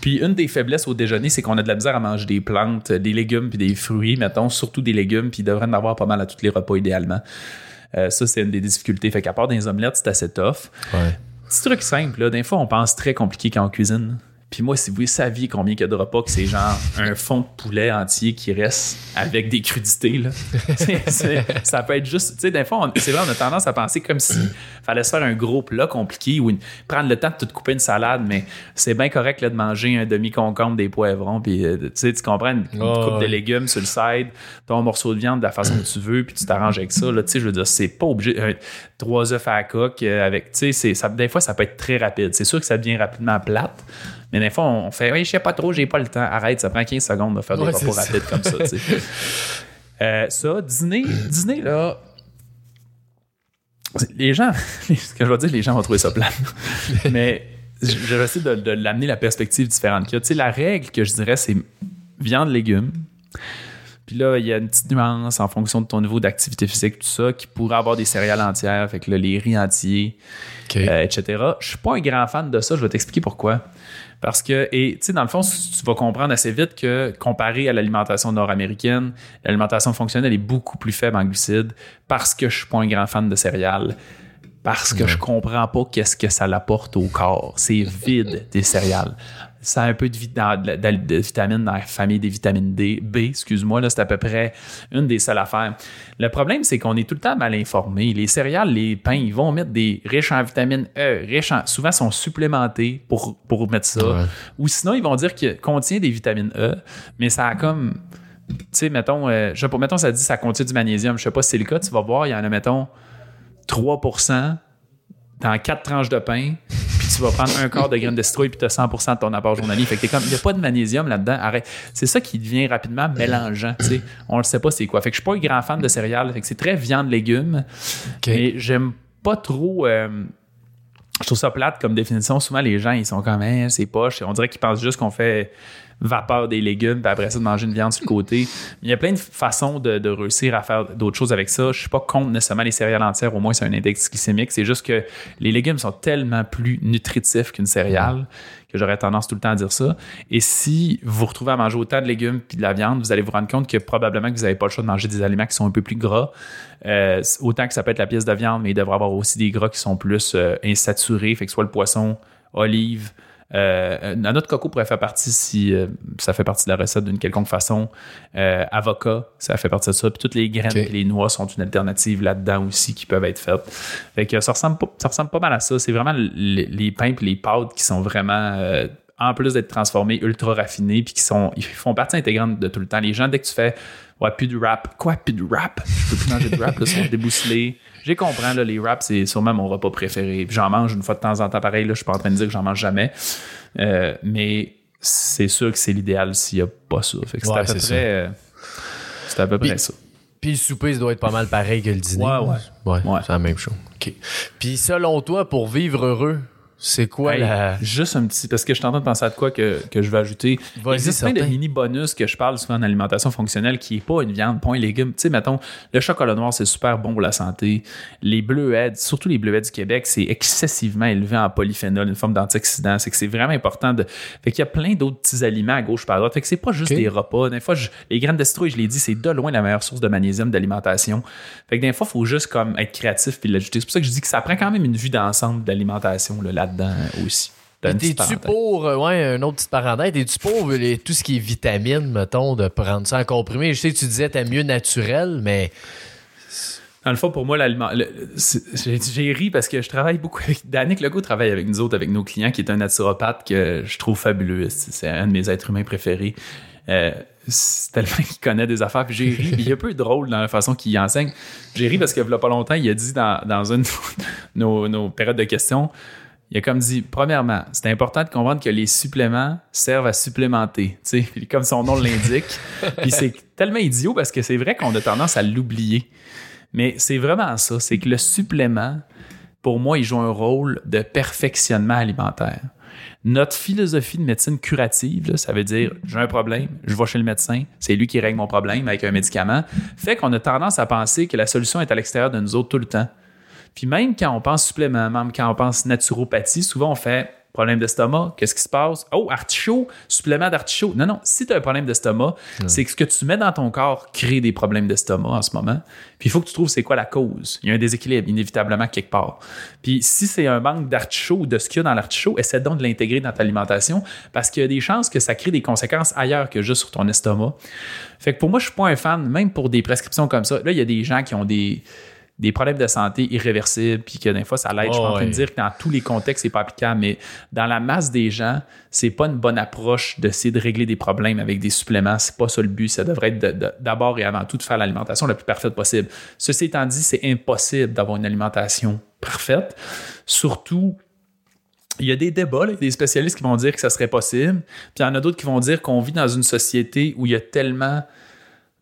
Puis une des faiblesses au déjeuner, c'est qu'on a de la misère à manger des plantes, des légumes puis des fruits, mettons, surtout des légumes, puis il devrait en avoir pas mal à tous les repas idéalement. Euh, ça, c'est une des difficultés. Fait qu'à part des omelettes, c'est assez tough. Ouais. Petit truc simple, là, des fois, on pense très compliqué quand on cuisine. Puis moi, si vous saviez combien il y a de repas que c'est genre un fond de poulet entier qui reste avec des crudités, là. Ça peut être juste, tu sais, des fois, on- c'est vrai, on a tendance à penser comme si fallait se faire un gros plat compliqué ou une- prendre le temps de tout couper une salade, mais c'est bien correct là, de manger un demi-concombre, des poivrons, puis euh, tu sais, tu comprends, une, une coupe de légumes sur le side, ton morceau de viande de la façon que tu veux, puis tu t'arranges avec ça, là, tu sais, je veux dire, c'est pas obligé, trois œufs à la coque euh, avec, tu sais, des fois, ça peut être très rapide. C'est sûr que ça devient rapidement plate, mais des fois, on fait, oui, je sais pas trop, j'ai pas le temps. Arrête, ça prend 15 secondes de faire des Ouais, repas rapides comme ça, tu sais. Euh, ça, dîner, dîner, là. Les gens, ce que je vais dire, les gens vont trouver ça plat. Mais je vais essayer de, de l'amener la perspective différente qu'il y a. Tu sais, la règle que je dirais, c'est viande, légumes. Puis là, il y a une petite nuance en fonction de ton niveau d'activité physique, tout ça, qui pourrait avoir des céréales entières, fait que là, les riz entiers, euh, etc. Je suis pas un grand fan de ça, je vais t'expliquer pourquoi. Parce que, et tu sais, dans le fond, tu vas comprendre assez vite que comparé à l'alimentation nord-américaine, l'alimentation fonctionnelle est beaucoup plus faible en glucides parce que je suis pas un grand fan de céréales. Parce que je comprends pas qu'est-ce que ça l'apporte au corps. C'est vide des céréales ça a un peu de, de, vitamines dans la famille des vitamines D, B, excuse-moi, là, c'est à peu près une des seules affaires. Le problème, c'est qu'on est tout le temps mal informé. Les céréales, les pains, ils vont mettre des riches en vitamine E, riches en, souvent sont supplémentés pour, pour mettre ça. Ou sinon, ils vont dire qu'il contient des vitamines E, mais ça a comme, tu sais, mettons, euh, je sais pas, mettons, ça dit ça contient du magnésium. Je sais pas si c'est le cas, tu vas voir, il y en a, mettons, 3% dans 4 tranches de pain tu vas prendre un quart de graines de citrouille puis tu as 100 de ton apport journalier. Fait que comme, il n'y a pas de magnésium là-dedans. Arrête. C'est ça qui devient rapidement mélangeant. sais. On ne sait pas c'est quoi. Fait que je suis pas un grand fan de céréales. Fait que c'est très viande, légumes. Mais j'aime pas trop. Euh, je trouve ça plate comme définition. Souvent, les gens, ils sont comme, hein, c'est poche. On dirait qu'ils pensent juste qu'on fait vapeur des légumes, puis après ça, de manger une viande sur le côté. Il y a plein de façons de, réussir à faire d'autres choses avec ça. Je suis pas contre nécessairement les céréales entières, au moins c'est un index glycémique. C'est juste que les légumes sont tellement plus nutritifs qu'une céréale que j'aurais tendance tout le temps à dire ça. Et si vous vous retrouvez à manger autant de légumes puis de la viande, vous allez vous rendre compte que probablement que vous n'avez pas le choix de manger des aliments qui sont un peu plus gras. Euh, autant que ça peut être la pièce de viande, mais il devrait avoir aussi des gras qui sont plus euh, insaturés, fait que soit le poisson, olive, euh, un autre coco pourrait faire partie si euh, ça fait partie de la recette d'une quelconque façon. Euh, avocat, ça fait partie de ça. Puis toutes les graines et les noix sont une alternative là-dedans aussi qui peuvent être faites. Fait que ça ressemble, ça ressemble pas mal à ça. C'est vraiment les, pains et les pâtes qui sont vraiment en plus d'être transformés, ultra raffinés, puis qui sont, ils font partie intégrante de tout le temps. Les gens, dès que tu fais, ouais, plus de rap, quoi, plus de rap, je peux plus manger de rap, là, sont débousselés. J'ai compris, là, les wraps, c'est sûrement mon repas préféré. J'en mange une fois de temps en temps, pareil, là, je suis pas en train de dire que j'en mange jamais. Euh, mais c'est sûr que c'est l'idéal s'il n'y a pas ça. Fait que c'est à peu près, euh, c'est à peu près ça. Puis le souper, ça doit être pas mal pareil que le dîner. Ouais, ouais. Ouais, c'est la même chose. OK. Puis selon toi, pour vivre heureux, c'est quoi la. Juste un petit. Parce que je suis en train de penser à quoi que, que je vais ajouter. Il existe plein de mini-bonus que je parle souvent en alimentation fonctionnelle qui n'est pas une viande, pas un légume. Tu sais, mettons, le chocolat noir, c'est super bon pour la santé. Les bleuets, surtout les bleuets du Québec, c'est excessivement élevé en polyphénol, une forme d'antioxydant. C'est que c'est vraiment important de. Fait qu'il y a plein d'autres petits aliments à gauche par droite. Fait que c'est pas juste des repas. Des fois, les graines de citrouille, je l'ai dit, c'est de loin la meilleure source de magnésium d'alimentation. Fait que des fois, il faut juste comme être créatif puis l'ajouter. C'est pour ça que je dis que ça prend quand même une vue d'ensemble d'alimentation là dedans aussi. T'es-tu pour, euh, ouais, un autre petit parenthèse, t'es-tu pour tout ce qui est vitamines, mettons, de prendre ça en comprimé? Je sais que tu disais t'es mieux naturel, mais. Dans le fond, pour moi, l'aliment. J'ai ri parce que je travaille beaucoup avec. Danick Legault travaille avec nous autres, avec nos clients, qui est un naturopathe que je trouve fabuleux. C'est un de mes êtres humains préférés. Euh, c'est tellement qu'il connaît des affaires. Puis j'ai ri. il est un peu drôle dans la façon qu'il enseigne. J'ai ri parce que, il a pas longtemps, il a dit dans, dans une de nos, nos périodes de questions il a comme dit, premièrement, c'est important de comprendre que les suppléments servent à supplémenter, tu sais, comme son nom l'indique. puis c'est tellement idiot parce que c'est vrai qu'on a tendance à l'oublier. Mais c'est vraiment ça, c'est que le supplément, pour moi, il joue un rôle de perfectionnement alimentaire. Notre philosophie de médecine curative, ça veut dire j'ai un problème, je vais chez le médecin, c'est lui qui règle mon problème avec un médicament, fait qu'on a tendance à penser que la solution est à l'extérieur de nous autres tout le temps. Puis même quand on pense supplément, même quand on pense naturopathie, souvent on fait problème d'estomac, qu'est-ce qui se passe? Oh, artichaut, supplément d'artichaut. Non, non, si tu as un problème d'estomac, c'est que ce que tu mets dans ton corps crée des problèmes d'estomac en ce moment. Puis il faut que tu trouves c'est quoi la cause. Il y a un déséquilibre, inévitablement, quelque part. Puis si c'est un manque d'artichaut ou de ce qu'il y a dans l'artichaut, essaie donc de l'intégrer dans ta alimentation parce qu'il y a des chances que ça crée des conséquences ailleurs que juste sur ton estomac. Fait que pour moi, je suis pas un fan, même pour des prescriptions comme ça. Là, il y a des gens qui ont des des problèmes de santé irréversibles, puis que des fois, ça l'aide. je suis en train de dire que dans tous les contextes, c'est pas applicable, mais dans la masse des gens, c'est pas une bonne approche d'essayer de régler des problèmes avec des suppléments. C'est pas ça le but. Ça devrait être d'abord et avant tout de faire l'alimentation la plus parfaite possible. Ceci étant dit, c'est impossible d'avoir une alimentation parfaite. Surtout il y a des débats, là, des spécialistes qui vont dire que ça serait possible, puis il y en a d'autres qui vont dire qu'on vit dans une société où il y a tellement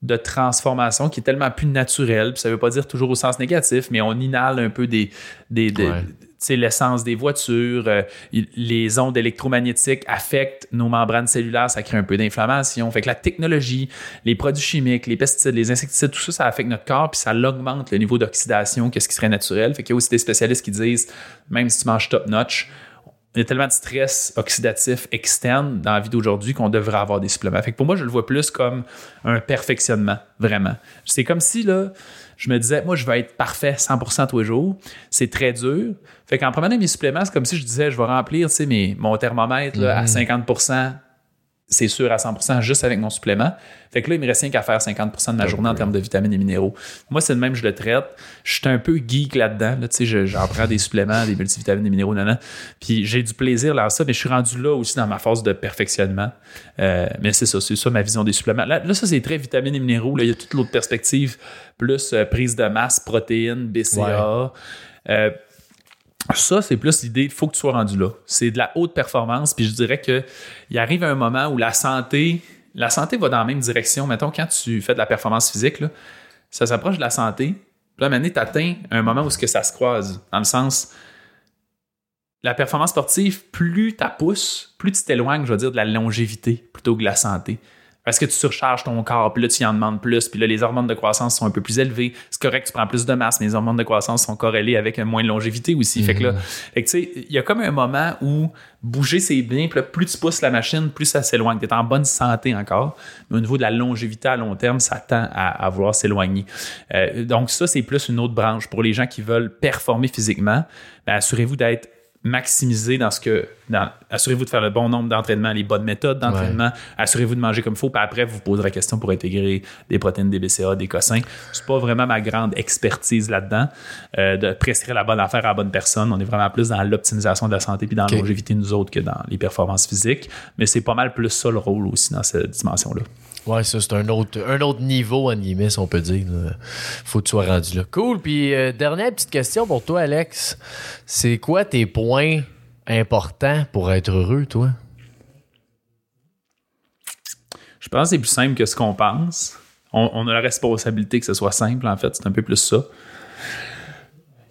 de transformation qui est tellement plus naturelle. Puis ça veut pas dire toujours au sens négatif, mais on inhale un peu des, des, l'essence des voitures, euh, les ondes électromagnétiques affectent nos membranes cellulaires, ça crée un peu d'inflammation. Fait que la technologie, les produits chimiques, les pesticides, les insecticides, tout ça, ça affecte notre corps, puis ça augmente le niveau d'oxydation, qu'est-ce qui serait naturel. Fait qu'il y a aussi des spécialistes qui disent, même si tu manges top-notch, il y a tellement de stress oxydatif externe dans la vie d'aujourd'hui qu'on devrait avoir des suppléments. Fait que pour moi, je le vois plus comme un perfectionnement, vraiment. C'est comme si, là, je me disais, moi, je vais être parfait 100% tous les jours. C'est très dur. Fait qu'en prenant mes suppléments, c'est comme si je disais, je vais remplir, tu sais, mes, mon thermomètre à 50% mhm c'est sûr à 100% juste avec mon supplément. Fait que là, il me reste rien qu'à faire 50% de ma journée en termes de vitamines et minéraux. Moi, c'est le même, je le traite. Je suis un peu geek là-dedans. Là, tu sais, j'en prends des suppléments, des multivitamines et minéraux, nan, Puis j'ai du plaisir là ça, mais je suis rendu là aussi dans ma phase de perfectionnement. Euh, mais c'est ça, c'est ça ma vision des suppléments. Là, ça, c'est très vitamines et minéraux. Là, il y a toute l'autre perspective, plus euh, prise de masse, protéines, BCA. Euh, ça, c'est plus l'idée, il faut que tu sois rendu là. C'est de la haute performance, puis je dirais qu'il arrive un moment où la santé, la santé va dans la même direction. Mettons, quand tu fais de la performance physique, ça s'approche de la santé. Puis là, à un moment tu atteins un moment où ça se croise. Dans le sens, la performance sportive, plus tu pousses, plus tu t'éloignes, je veux dire, de la longévité plutôt que de la santé parce que tu surcharges ton corps, puis là, tu y en demandes plus, puis là, les hormones de croissance sont un peu plus élevées. C'est correct, tu prends plus de masse, mais les hormones de croissance sont corrélées avec moins de longévité aussi. Fait que là, mhm. tu sais, il y a comme un moment où bouger, c'est bien, puis là, plus tu pousses la machine, plus ça s'éloigne. Tu es en bonne santé encore, mais au niveau de la longévité à long terme, ça tend à, vouloir s'éloigner. Euh, donc, ça, c'est plus une autre branche. Pour les gens qui veulent performer physiquement, ben, assurez-vous d'être maximiser dans ce que. assurez-vous de faire le bon nombre d'entraînements, les bonnes méthodes d'entraînement. Assurez-vous de manger comme il faut. Puis après, vous poserez la question pour intégrer des protéines, des BCA, des cossins. C'est pas vraiment ma grande expertise là-dedans euh, de prescrire la bonne affaire à la bonne personne. On est vraiment plus dans l'optimisation de la santé puis dans la longévité, nous autres, que dans les performances physiques. Mais c'est pas mal plus ça le rôle aussi dans cette dimension-là. Ouais, ça, c'est un autre, un autre niveau, en si on peut dire. Faut que tu sois rendu là. Cool. Puis, euh, dernière petite question pour toi, Alex. C'est quoi tes points importants pour être heureux, toi? Je pense que c'est plus simple que ce qu'on pense. On, a la responsabilité que ce soit simple, en fait. C'est un peu plus ça.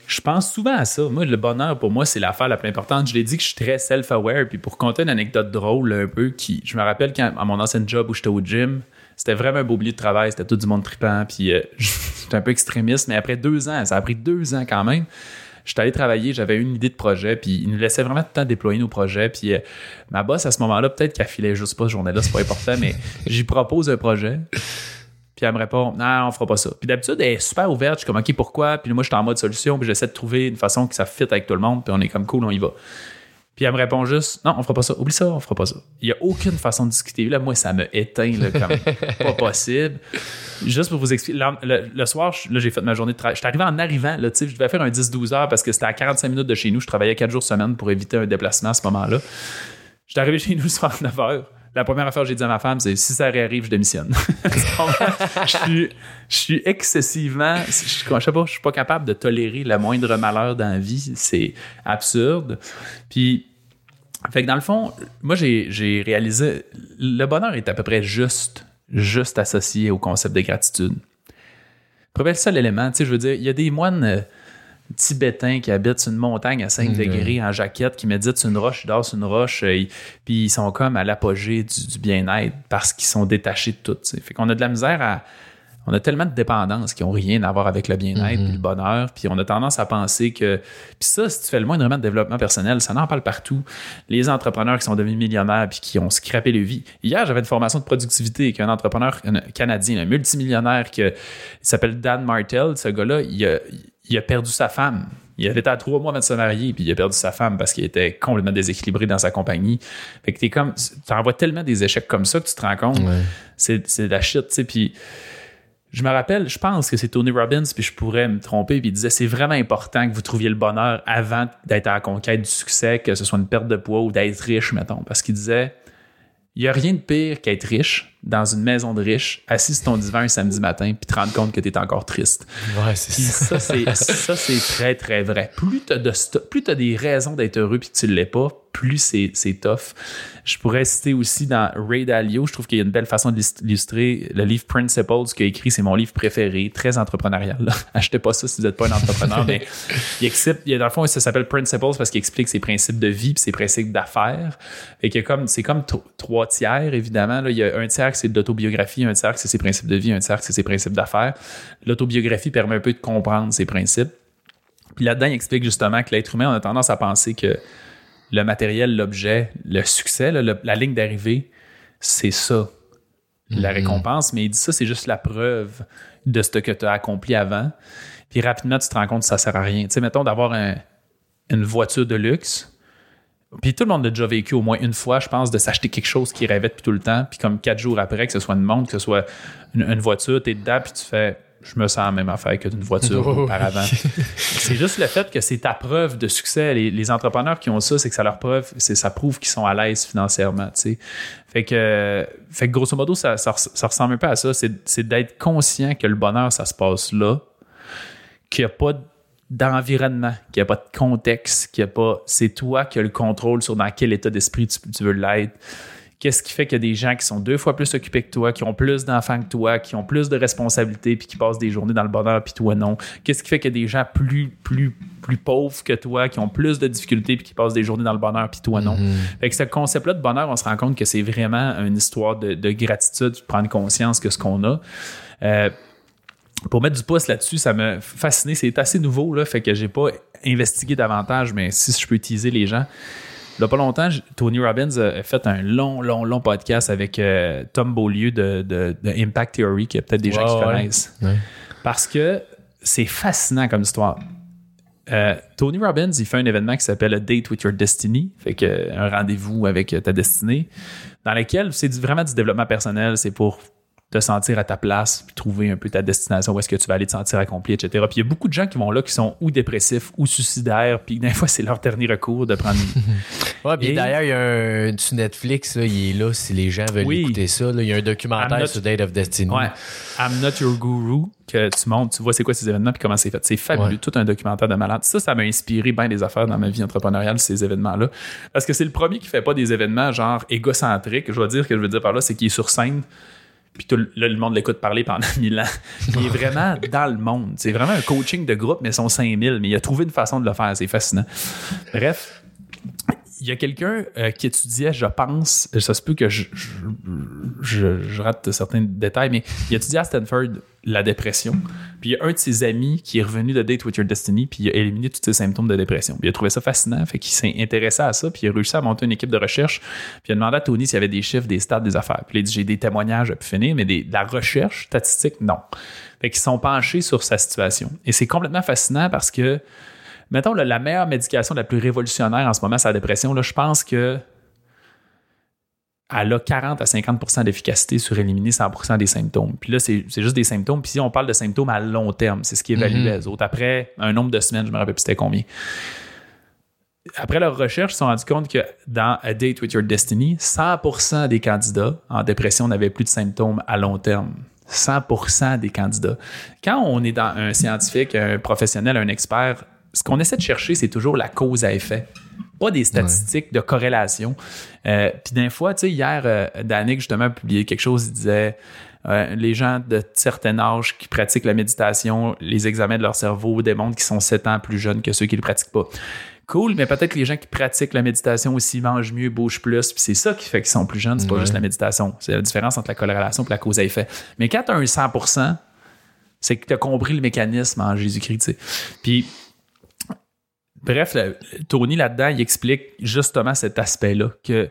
Je pense souvent à ça. Moi, le bonheur, pour moi, c'est l'affaire la plus importante. Je l'ai dit que je suis très self-aware. Puis pour compter une anecdote drôle, un peu, qui, je me rappelle quand, à mon ancien job où j'étais au gym, c'était vraiment un beau milieu de travail. C'était tout du monde tripant. Puis euh, j'étais un peu extrémiste. Mais après deux ans, ça a pris deux ans quand même. J'étais allé travailler, j'avais une idée de projet, puis il nous laissait vraiment tout le temps déployer nos projets. Puis euh, ma boss, à ce moment-là, peut-être qu'elle filait juste pas ce journée-là, c'est pas important, mais j'y propose un projet. Puis elle me répond, non, on fera pas ça. Puis d'habitude, elle est super ouverte. Je suis comme, OK, pourquoi? Puis moi, je suis en mode solution. Puis j'essaie de trouver une façon que ça fit avec tout le monde. Puis on est comme, cool, on y va. Puis elle me répond juste, non, on fera pas ça. Oublie ça, on fera pas ça. Il y a aucune façon de discuter. Là, moi, ça me éteint, là, comme pas possible. Juste pour vous expliquer, le, soir, là, j'ai fait ma journée de travail. Je suis arrivé en arrivant, là, tu sais, je devais faire un 10-12 heures parce que c'était à 45 minutes de chez nous. Je travaillais 4 jours semaine pour éviter un déplacement à ce moment-là. Je suis arrivé chez nous le soir à 9 heures la première affaire que j'ai dit à ma femme, c'est si ça réarrive, je démissionne. je, suis, excessivement. Je, je sais pas, je suis pas capable de tolérer le moindre malheur dans la vie. C'est absurde. Puis, fait que dans le fond, moi, j'ai réalisé le bonheur est à peu près juste, juste associé au concept de gratitude. Le seul élément, tu sais, je veux dire, il y a des moines Tibétains qui habitent sur une montagne à 5 degrés en jaquette, qui méditent sur une roche, ils dorment sur une roche, euh, puis ils sont comme à l'apogée du, bien-être parce qu'ils sont détachés de tout. Fait qu'on a de la misère à. On a tellement de dépendances qui n'ont rien à voir avec le bien-être et le bonheur, puis on a tendance à penser que. Puis ça, si tu fais le moindrement de développement personnel, ça n'en parle partout. Les entrepreneurs qui sont devenus millionnaires puis qui ont scrappé le vie. Hier, j'avais une formation de productivité avec un entrepreneur canadien, un multimillionnaire qui s'appelle Dan Martel. Ce gars-là, il a il a perdu sa femme. Il avait été à trois mois avant de se marier, puis il a perdu sa femme parce qu'il était complètement déséquilibré dans sa compagnie. Fait que t'es comme, tu envoies tellement des échecs comme ça que tu te rends compte, c'est, de la shit, tu sais. Puis je me rappelle, je pense que c'est Tony Robbins, puis je pourrais me tromper, puis il disait c'est vraiment important que vous trouviez le bonheur avant d'être à la conquête du succès, que ce soit une perte de poids ou d'être riche, mettons. Parce qu'il disait, il n'y a rien de pire qu'être riche dans une maison de riche, assis sur ton divan un samedi matin, puis te rendre compte que tu es encore triste. Ouais, c'est ça. ça, c'est très, très vrai. Plus tu as, as, des raisons d'être heureux puis que tu ne l'es pas, plus c'est, tough. Je pourrais citer aussi dans Ray Dalio, je trouve qu'il y a une belle façon d'illustrer le livre Principles qu'il a écrit, c'est mon livre préféré, très entrepreneurial. Achetez pas ça si vous n'êtes pas un entrepreneur, mais il explique, dans le fond, ça s'appelle Principles parce qu'il explique ses principes de vie et ses principes d'affaires. Et que comme, c'est comme trois tiers, évidemment. Là. Il y a un tiers qui c'est de l'autobiographie, un tiers qui c'est ses principes de vie, un tiers qui c'est ses principes d'affaires. L'autobiographie permet un peu de comprendre ses principes. Puis là-dedans, il explique justement que l'être humain, on a tendance à penser que le matériel, l'objet, le succès, la ligne d'arrivée, c'est ça, la mm-hmm. récompense. Mais il dit ça, c'est juste la preuve de ce que tu as accompli avant. Puis rapidement, tu te rends compte que ça sert à rien. Tu sais, mettons d'avoir une voiture de luxe. Puis tout le monde a déjà vécu au moins une fois, je pense, de s'acheter quelque chose qui rêvait depuis tout le temps. Puis comme quatre jours après, que ce soit une montre, que ce soit une, une voiture, tu es dedans, puis tu fais je me sens la même affaire que d'une voiture auparavant. c'est juste le fait que c'est ta preuve de succès. Les, entrepreneurs qui ont ça, c'est que ça leur preuve, c'est ça prouve qu'ils sont à l'aise financièrement. Fait que, fait que grosso modo, ça, ça, ressemble un peu à ça. C'est d'être conscient que le bonheur, ça se passe là, qu'il n'y a pas d'environnement, qu'il n'y a pas de contexte, qu'il n'y a pas. C'est toi qui as le contrôle sur dans quel état d'esprit tu, tu veux l'être Qu'est-ce qui fait qu'il y a des gens qui sont deux fois plus occupés que toi, qui ont plus d'enfants que toi, qui ont plus de responsabilités, puis qui passent des journées dans le bonheur, puis toi non? Qu'est-ce qui fait qu'il y a des gens plus, plus, plus pauvres que toi, qui ont plus de difficultés, puis qui passent des journées dans le bonheur, puis toi non? Mm-hmm. Fait que ce concept-là de bonheur, on se rend compte que c'est vraiment une histoire de, gratitude, de prendre conscience que ce qu'on a. Euh, pour mettre du pouce là-dessus, ça m'a fasciné. C'est assez nouveau, là, fait que j'ai pas investigué davantage, mais si je peux utiliser les gens. Il n'y a pas longtemps, Tony Robbins a fait un long, long, long podcast avec euh, Tom Beaulieu de, Impact Theory, qui a peut-être des gens qui connaissent. Parce que c'est fascinant comme histoire. Euh, Tony Robbins, il fait un événement qui s'appelle A Date with Your Destiny, fait que un rendez-vous avec ta destinée, dans lequel c'est vraiment du développement personnel, c'est pour te sentir à ta place, puis trouver un peu ta destination, où est-ce que tu vas aller te sentir accompli, etc. Puis il y a beaucoup de gens qui vont là qui sont ou dépressifs ou suicidaires, puis des fois c'est leur dernier recours de prendre. ouais, puis d'ailleurs, il y a un sur Netflix, il est là si les gens veulent écouter ça. il y a un documentaire sur Date of Destiny. Ouais. I'm Not Your Guru, que tu montes, tu vois c'est quoi ces événements, puis comment c'est fait. C'est fabuleux, tout un documentaire de malade. Ça, ça m'a inspiré bien des affaires dans ma vie entrepreneuriale, ces événements-là. Parce que c'est le premier qui fait pas des événements genre égocentriques. Je dois dire que je veux dire par là, c'est qu'il est sur scène puis tout le, monde l'écoute parler pendant mille ans. Il est vraiment dans le monde. C'est vraiment un coaching de groupe, mais son 5000. Mais il a trouvé une façon de le faire. C'est fascinant. Bref, il y a quelqu'un euh, qui étudiait, je pense, ça se peut que je, rate certains détails, mais il étudiait à Stanford la dépression. Puis il y a un de ses amis qui est revenu de Date with Your Destiny, puis il a éliminé tous ses symptômes de dépression. Puis il a trouvé ça fascinant, fait qu'il s'est intéressé à ça, puis il a réussi à monter une équipe de recherche. Puis il a demandé à Tony s'il y avait des chiffres, des stats, des affaires. Puis il a dit J'ai des témoignages à pu finir, mais de la recherche statistique, non. Fait qu'ils sont penchés sur sa situation. Et c'est complètement fascinant parce que mettons, la meilleure médication la plus révolutionnaire en ce moment, c'est la dépression. Là, je pense que elle a 40 à 50% d'efficacité sur éliminer 100% des symptômes. Puis là, c'est juste des symptômes. Puis si on parle de symptômes à long terme, c'est ce qui évalue mm-hmm. les autres. Après un nombre de semaines, je me rappelle plus c'était combien. Après leur recherche, ils se sont rendus compte que dans A Date with Your Destiny, 100% des candidats en dépression n'avaient plus de symptômes à long terme. 100% des candidats. Quand on est dans un scientifique, un professionnel, un expert, ce qu'on essaie de chercher, c'est toujours la cause à effet, pas des statistiques de corrélation. Euh, puis d'un fois, tu sais, hier, euh, Danick justement a publié quelque chose, il disait euh, les gens de certain âge qui pratiquent la méditation, les examens de leur cerveau démontrent qu'ils sont 7 ans plus jeunes que ceux qui ne le pratiquent pas. Cool, mais peut-être que les gens qui pratiquent la méditation aussi mangent mieux, bougent plus, puis c'est ça qui fait qu'ils sont plus jeunes, c'est pas juste la méditation. C'est la différence entre la corrélation et la cause à effet. Mais quand tu as un 100 c'est que tu as compris le mécanisme en Jésus-Christ. Puis Bref, Tony là-dedans, il explique justement cet aspect-là, que,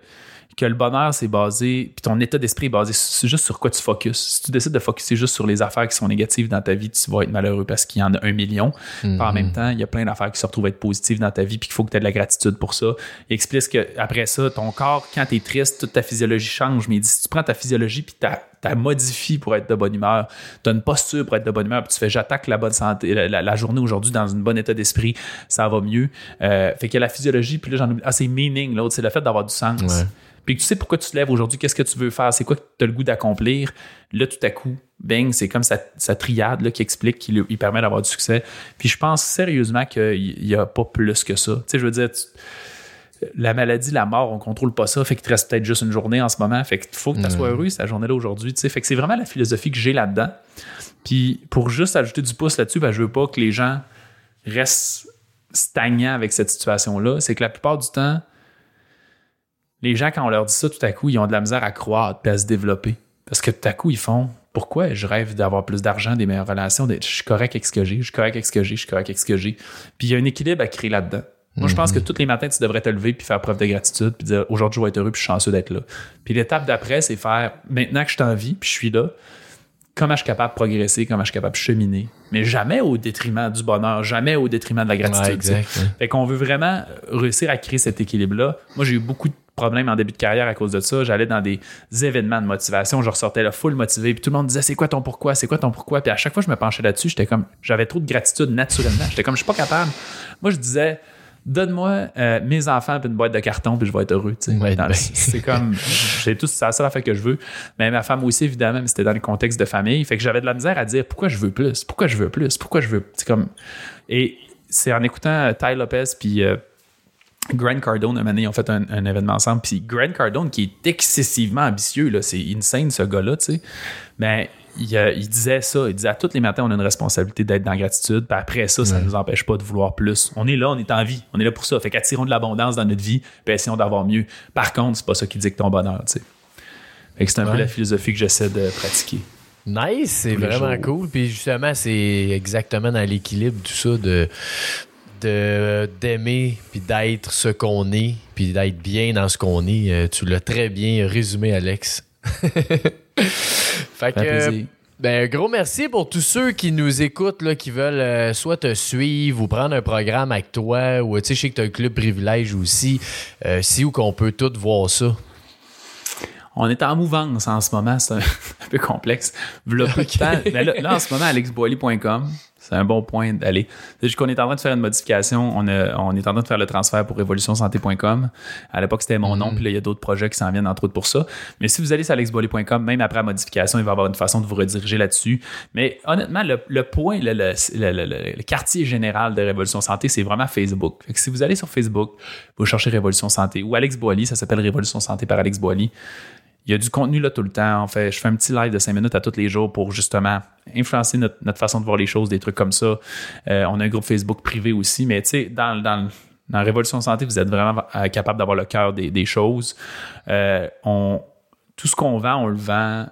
que le bonheur, c'est basé, puis ton état d'esprit est basé c'est juste sur quoi tu focuses. Si tu décides de focuser juste sur les affaires qui sont négatives dans ta vie, tu vas être malheureux parce qu'il y en a un million. En mhm. même temps, il y a plein d'affaires qui se retrouvent être positives dans ta vie, puis qu'il faut que tu aies de la gratitude pour ça. Il explique qu'après ça, ton corps, quand tu es triste, toute ta physiologie change. Mais il dit, si tu prends ta physiologie, puis tu tu modifies pour être de bonne humeur, tu as une posture pour être de bonne humeur, puis tu fais j'attaque la bonne santé, la, journée aujourd'hui dans un bon état d'esprit, ça va mieux. Euh, fait a la physiologie, puis là j'en ai ah, c'est meaning, l'autre, c'est le fait d'avoir du sens. Puis que tu sais pourquoi tu te lèves aujourd'hui, qu'est-ce que tu veux faire, c'est quoi que tu as le goût d'accomplir. Là, tout à coup, bang, c'est comme sa, triade là, qui explique, qui lui permet d'avoir du succès. Puis je pense sérieusement qu'il n'y a pas plus que ça. Tu sais, je veux dire, la maladie, la mort, on contrôle pas ça. Fait qu'il te reste peut-être juste une journée en ce moment. Fait qu'il faut que tu sois heureux cette journée-là aujourd'hui. tu sais. Fait que c'est vraiment la philosophie que j'ai là-dedans. Puis pour juste ajouter du pouce là-dessus, ben, je veux pas que les gens restent stagnants avec cette situation-là. C'est que la plupart du temps, les gens, quand on leur dit ça, tout à coup, ils ont de la misère à croître et à se développer. Parce que tout à coup, ils font pourquoi je rêve d'avoir plus d'argent, des meilleures relations, d'être, je suis correct avec ce que j'ai, je suis correct avec ce que j'ai, je suis correct avec ce que j'ai. Puis il y a un équilibre à créer là-dedans. Moi, je pense que tous les matins, tu devrais te lever puis faire preuve de gratitude puis dire aujourd'hui, je vais être heureux puis je suis chanceux d'être là. Puis l'étape d'après, c'est faire maintenant que je suis en vie puis je suis là, comment je suis capable de progresser, comment je suis capable de cheminer, mais jamais au détriment du bonheur, jamais au détriment de la gratitude. Ouais, exact, tu sais. ouais. Fait qu'on veut vraiment réussir à créer cet équilibre-là. Moi, j'ai eu beaucoup de problèmes en début de carrière à cause de ça. J'allais dans des événements de motivation, je ressortais là full motivé, puis tout le monde disait c'est quoi ton pourquoi, c'est quoi ton pourquoi, puis à chaque fois je me penchais là-dessus, j'étais comme j'avais trop de gratitude naturellement, j'étais comme je suis pas capable. Moi, je disais Donne-moi euh, mes enfants puis une boîte de carton puis je vais être heureux. Ouais, ben. C'est comme j'ai tout la seule affaire que je veux. Mais ma femme aussi évidemment, mais c'était dans le contexte de famille. Fait que j'avais de la misère à dire pourquoi je veux plus, pourquoi je veux plus, pourquoi je veux. C'est comme et c'est en écoutant euh, Ty Lopez puis euh, Grant Cardone, un ils ont fait un, un événement ensemble. Puis Grant Cardone, qui est excessivement ambitieux, là, c'est insane ce gars-là, tu sais. Mais il, euh, il disait ça, il disait à tous les matins, on a une responsabilité d'être dans la gratitude. Puis après ça, ça ne nous empêche pas de vouloir plus. On est là, on est en vie, on est là pour ça. Fait qu'attirons de l'abondance dans notre vie, puis essayons d'avoir mieux. Par contre, c'est pas ça qui dicte ton bonheur, tu sais. Fait que c'est un peu la philosophie que j'essaie de pratiquer. Nice, c'est vraiment jours. cool. Puis justement, c'est exactement dans l'équilibre tout ça de de d'aimer puis d'être ce qu'on est puis d'être bien dans ce qu'on est. Euh, Tu l'as très bien résumé, Alex. fait que, ben, un gros merci pour tous ceux qui nous écoutent, là, qui veulent euh, soit te suivre ou prendre un programme avec toi, ou tu sais, je sais que tu as un club privilège aussi. Euh, si ou qu'on peut tout voir ça. On est en mouvance en ce moment, c'est un, un peu complexe. V'là peu de Ok. temps. Mais là, là, en ce moment, alexboily.com, c'est un bon point d'aller. C'est juste qu'on est en train de faire une modification. On, a- on est en train de faire le transfert pour révolutionsanté.com. À l'époque, c'était mon nom, puis là, il y a d'autres projets qui s'en viennent, entre autres, pour ça. Mais si vous allez sur alexboily.com, même après la modification, il va y avoir une façon de vous rediriger là-dessus. Mais honnêtement, le, le point, le, le- le- le- le- le quartier général de Révolution Santé, c'est vraiment Facebook. Fait que si vous allez sur Facebook, vous cherchez Révolution Santé ou Alex Boily, ça s'appelle Révolution Santé par Alex Boily. Il y a du contenu là tout le temps. En fait, je fais un petit live de 5 minutes à tous les jours pour justement influencer notre, façon de voir les choses, des trucs comme ça. Euh, on a un groupe Facebook privé aussi, mais tu sais, dans, dans, dans Révolution Santé, vous êtes vraiment euh, capable d'avoir le cœur des, des choses. Euh, on, tout ce qu'on vend, on le vend.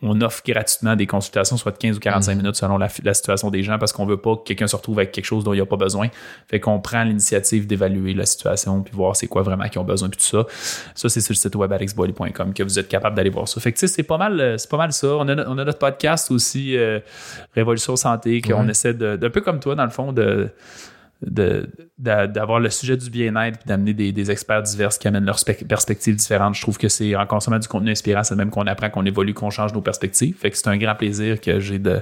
On offre gratuitement des consultations, soit de 15 ou 45 minutes selon la, la situation des gens, parce qu'on veut pas que quelqu'un se retrouve avec quelque chose dont il n'y a pas besoin. Fait qu'on prend l'initiative d'évaluer la situation, puis voir c'est quoi vraiment qu'ils ont besoin, puis tout ça. Ça, c'est sur le site web alexboily.com que vous êtes capable d'aller voir ça. Fait que tu sais, c'est pas mal, euh, c'est pas mal ça. On a, on a notre podcast aussi, euh, Révolution Santé, qu'on Ouais. essaie de, d'un peu comme toi, dans le fond, de d'avoir le sujet du bien-être puis d'amener des, des experts divers qui amènent leurs spec- perspectives différentes. Je trouve que c'est en consommant du contenu inspirant, c'est même qu'on apprend, qu'on évolue, qu'on change nos perspectives. Fait que c'est un grand plaisir que j'ai de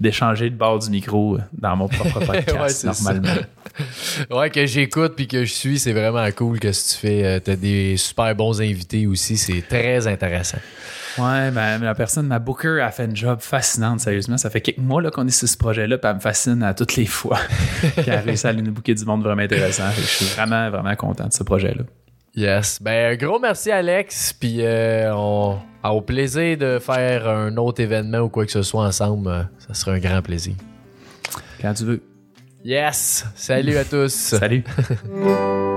d'échanger le bord du micro dans mon propre podcast Ouais, c'est ça. normalement. Ouais, que j'écoute puis que je suis, c'est vraiment cool que ce que tu fais. Euh, T'as des super bons invités aussi, c'est très intéressant. Ouais, ben, la personne, ma booker, a fait un job fascinante, sérieusement. Ça fait quelques mois là, qu'on est sur ce projet-là, puis elle me fascine à toutes les fois. puis elle a réussi à nous booker du monde vraiment intéressant. Je suis vraiment, vraiment content de ce projet-là. Yes. Ben, gros merci, Alex. Puis, euh, on a au plaisir de faire un autre événement ou quoi que ce soit ensemble. Ça serait un grand plaisir. Quand tu veux. Yes. Salut à tous. Salut.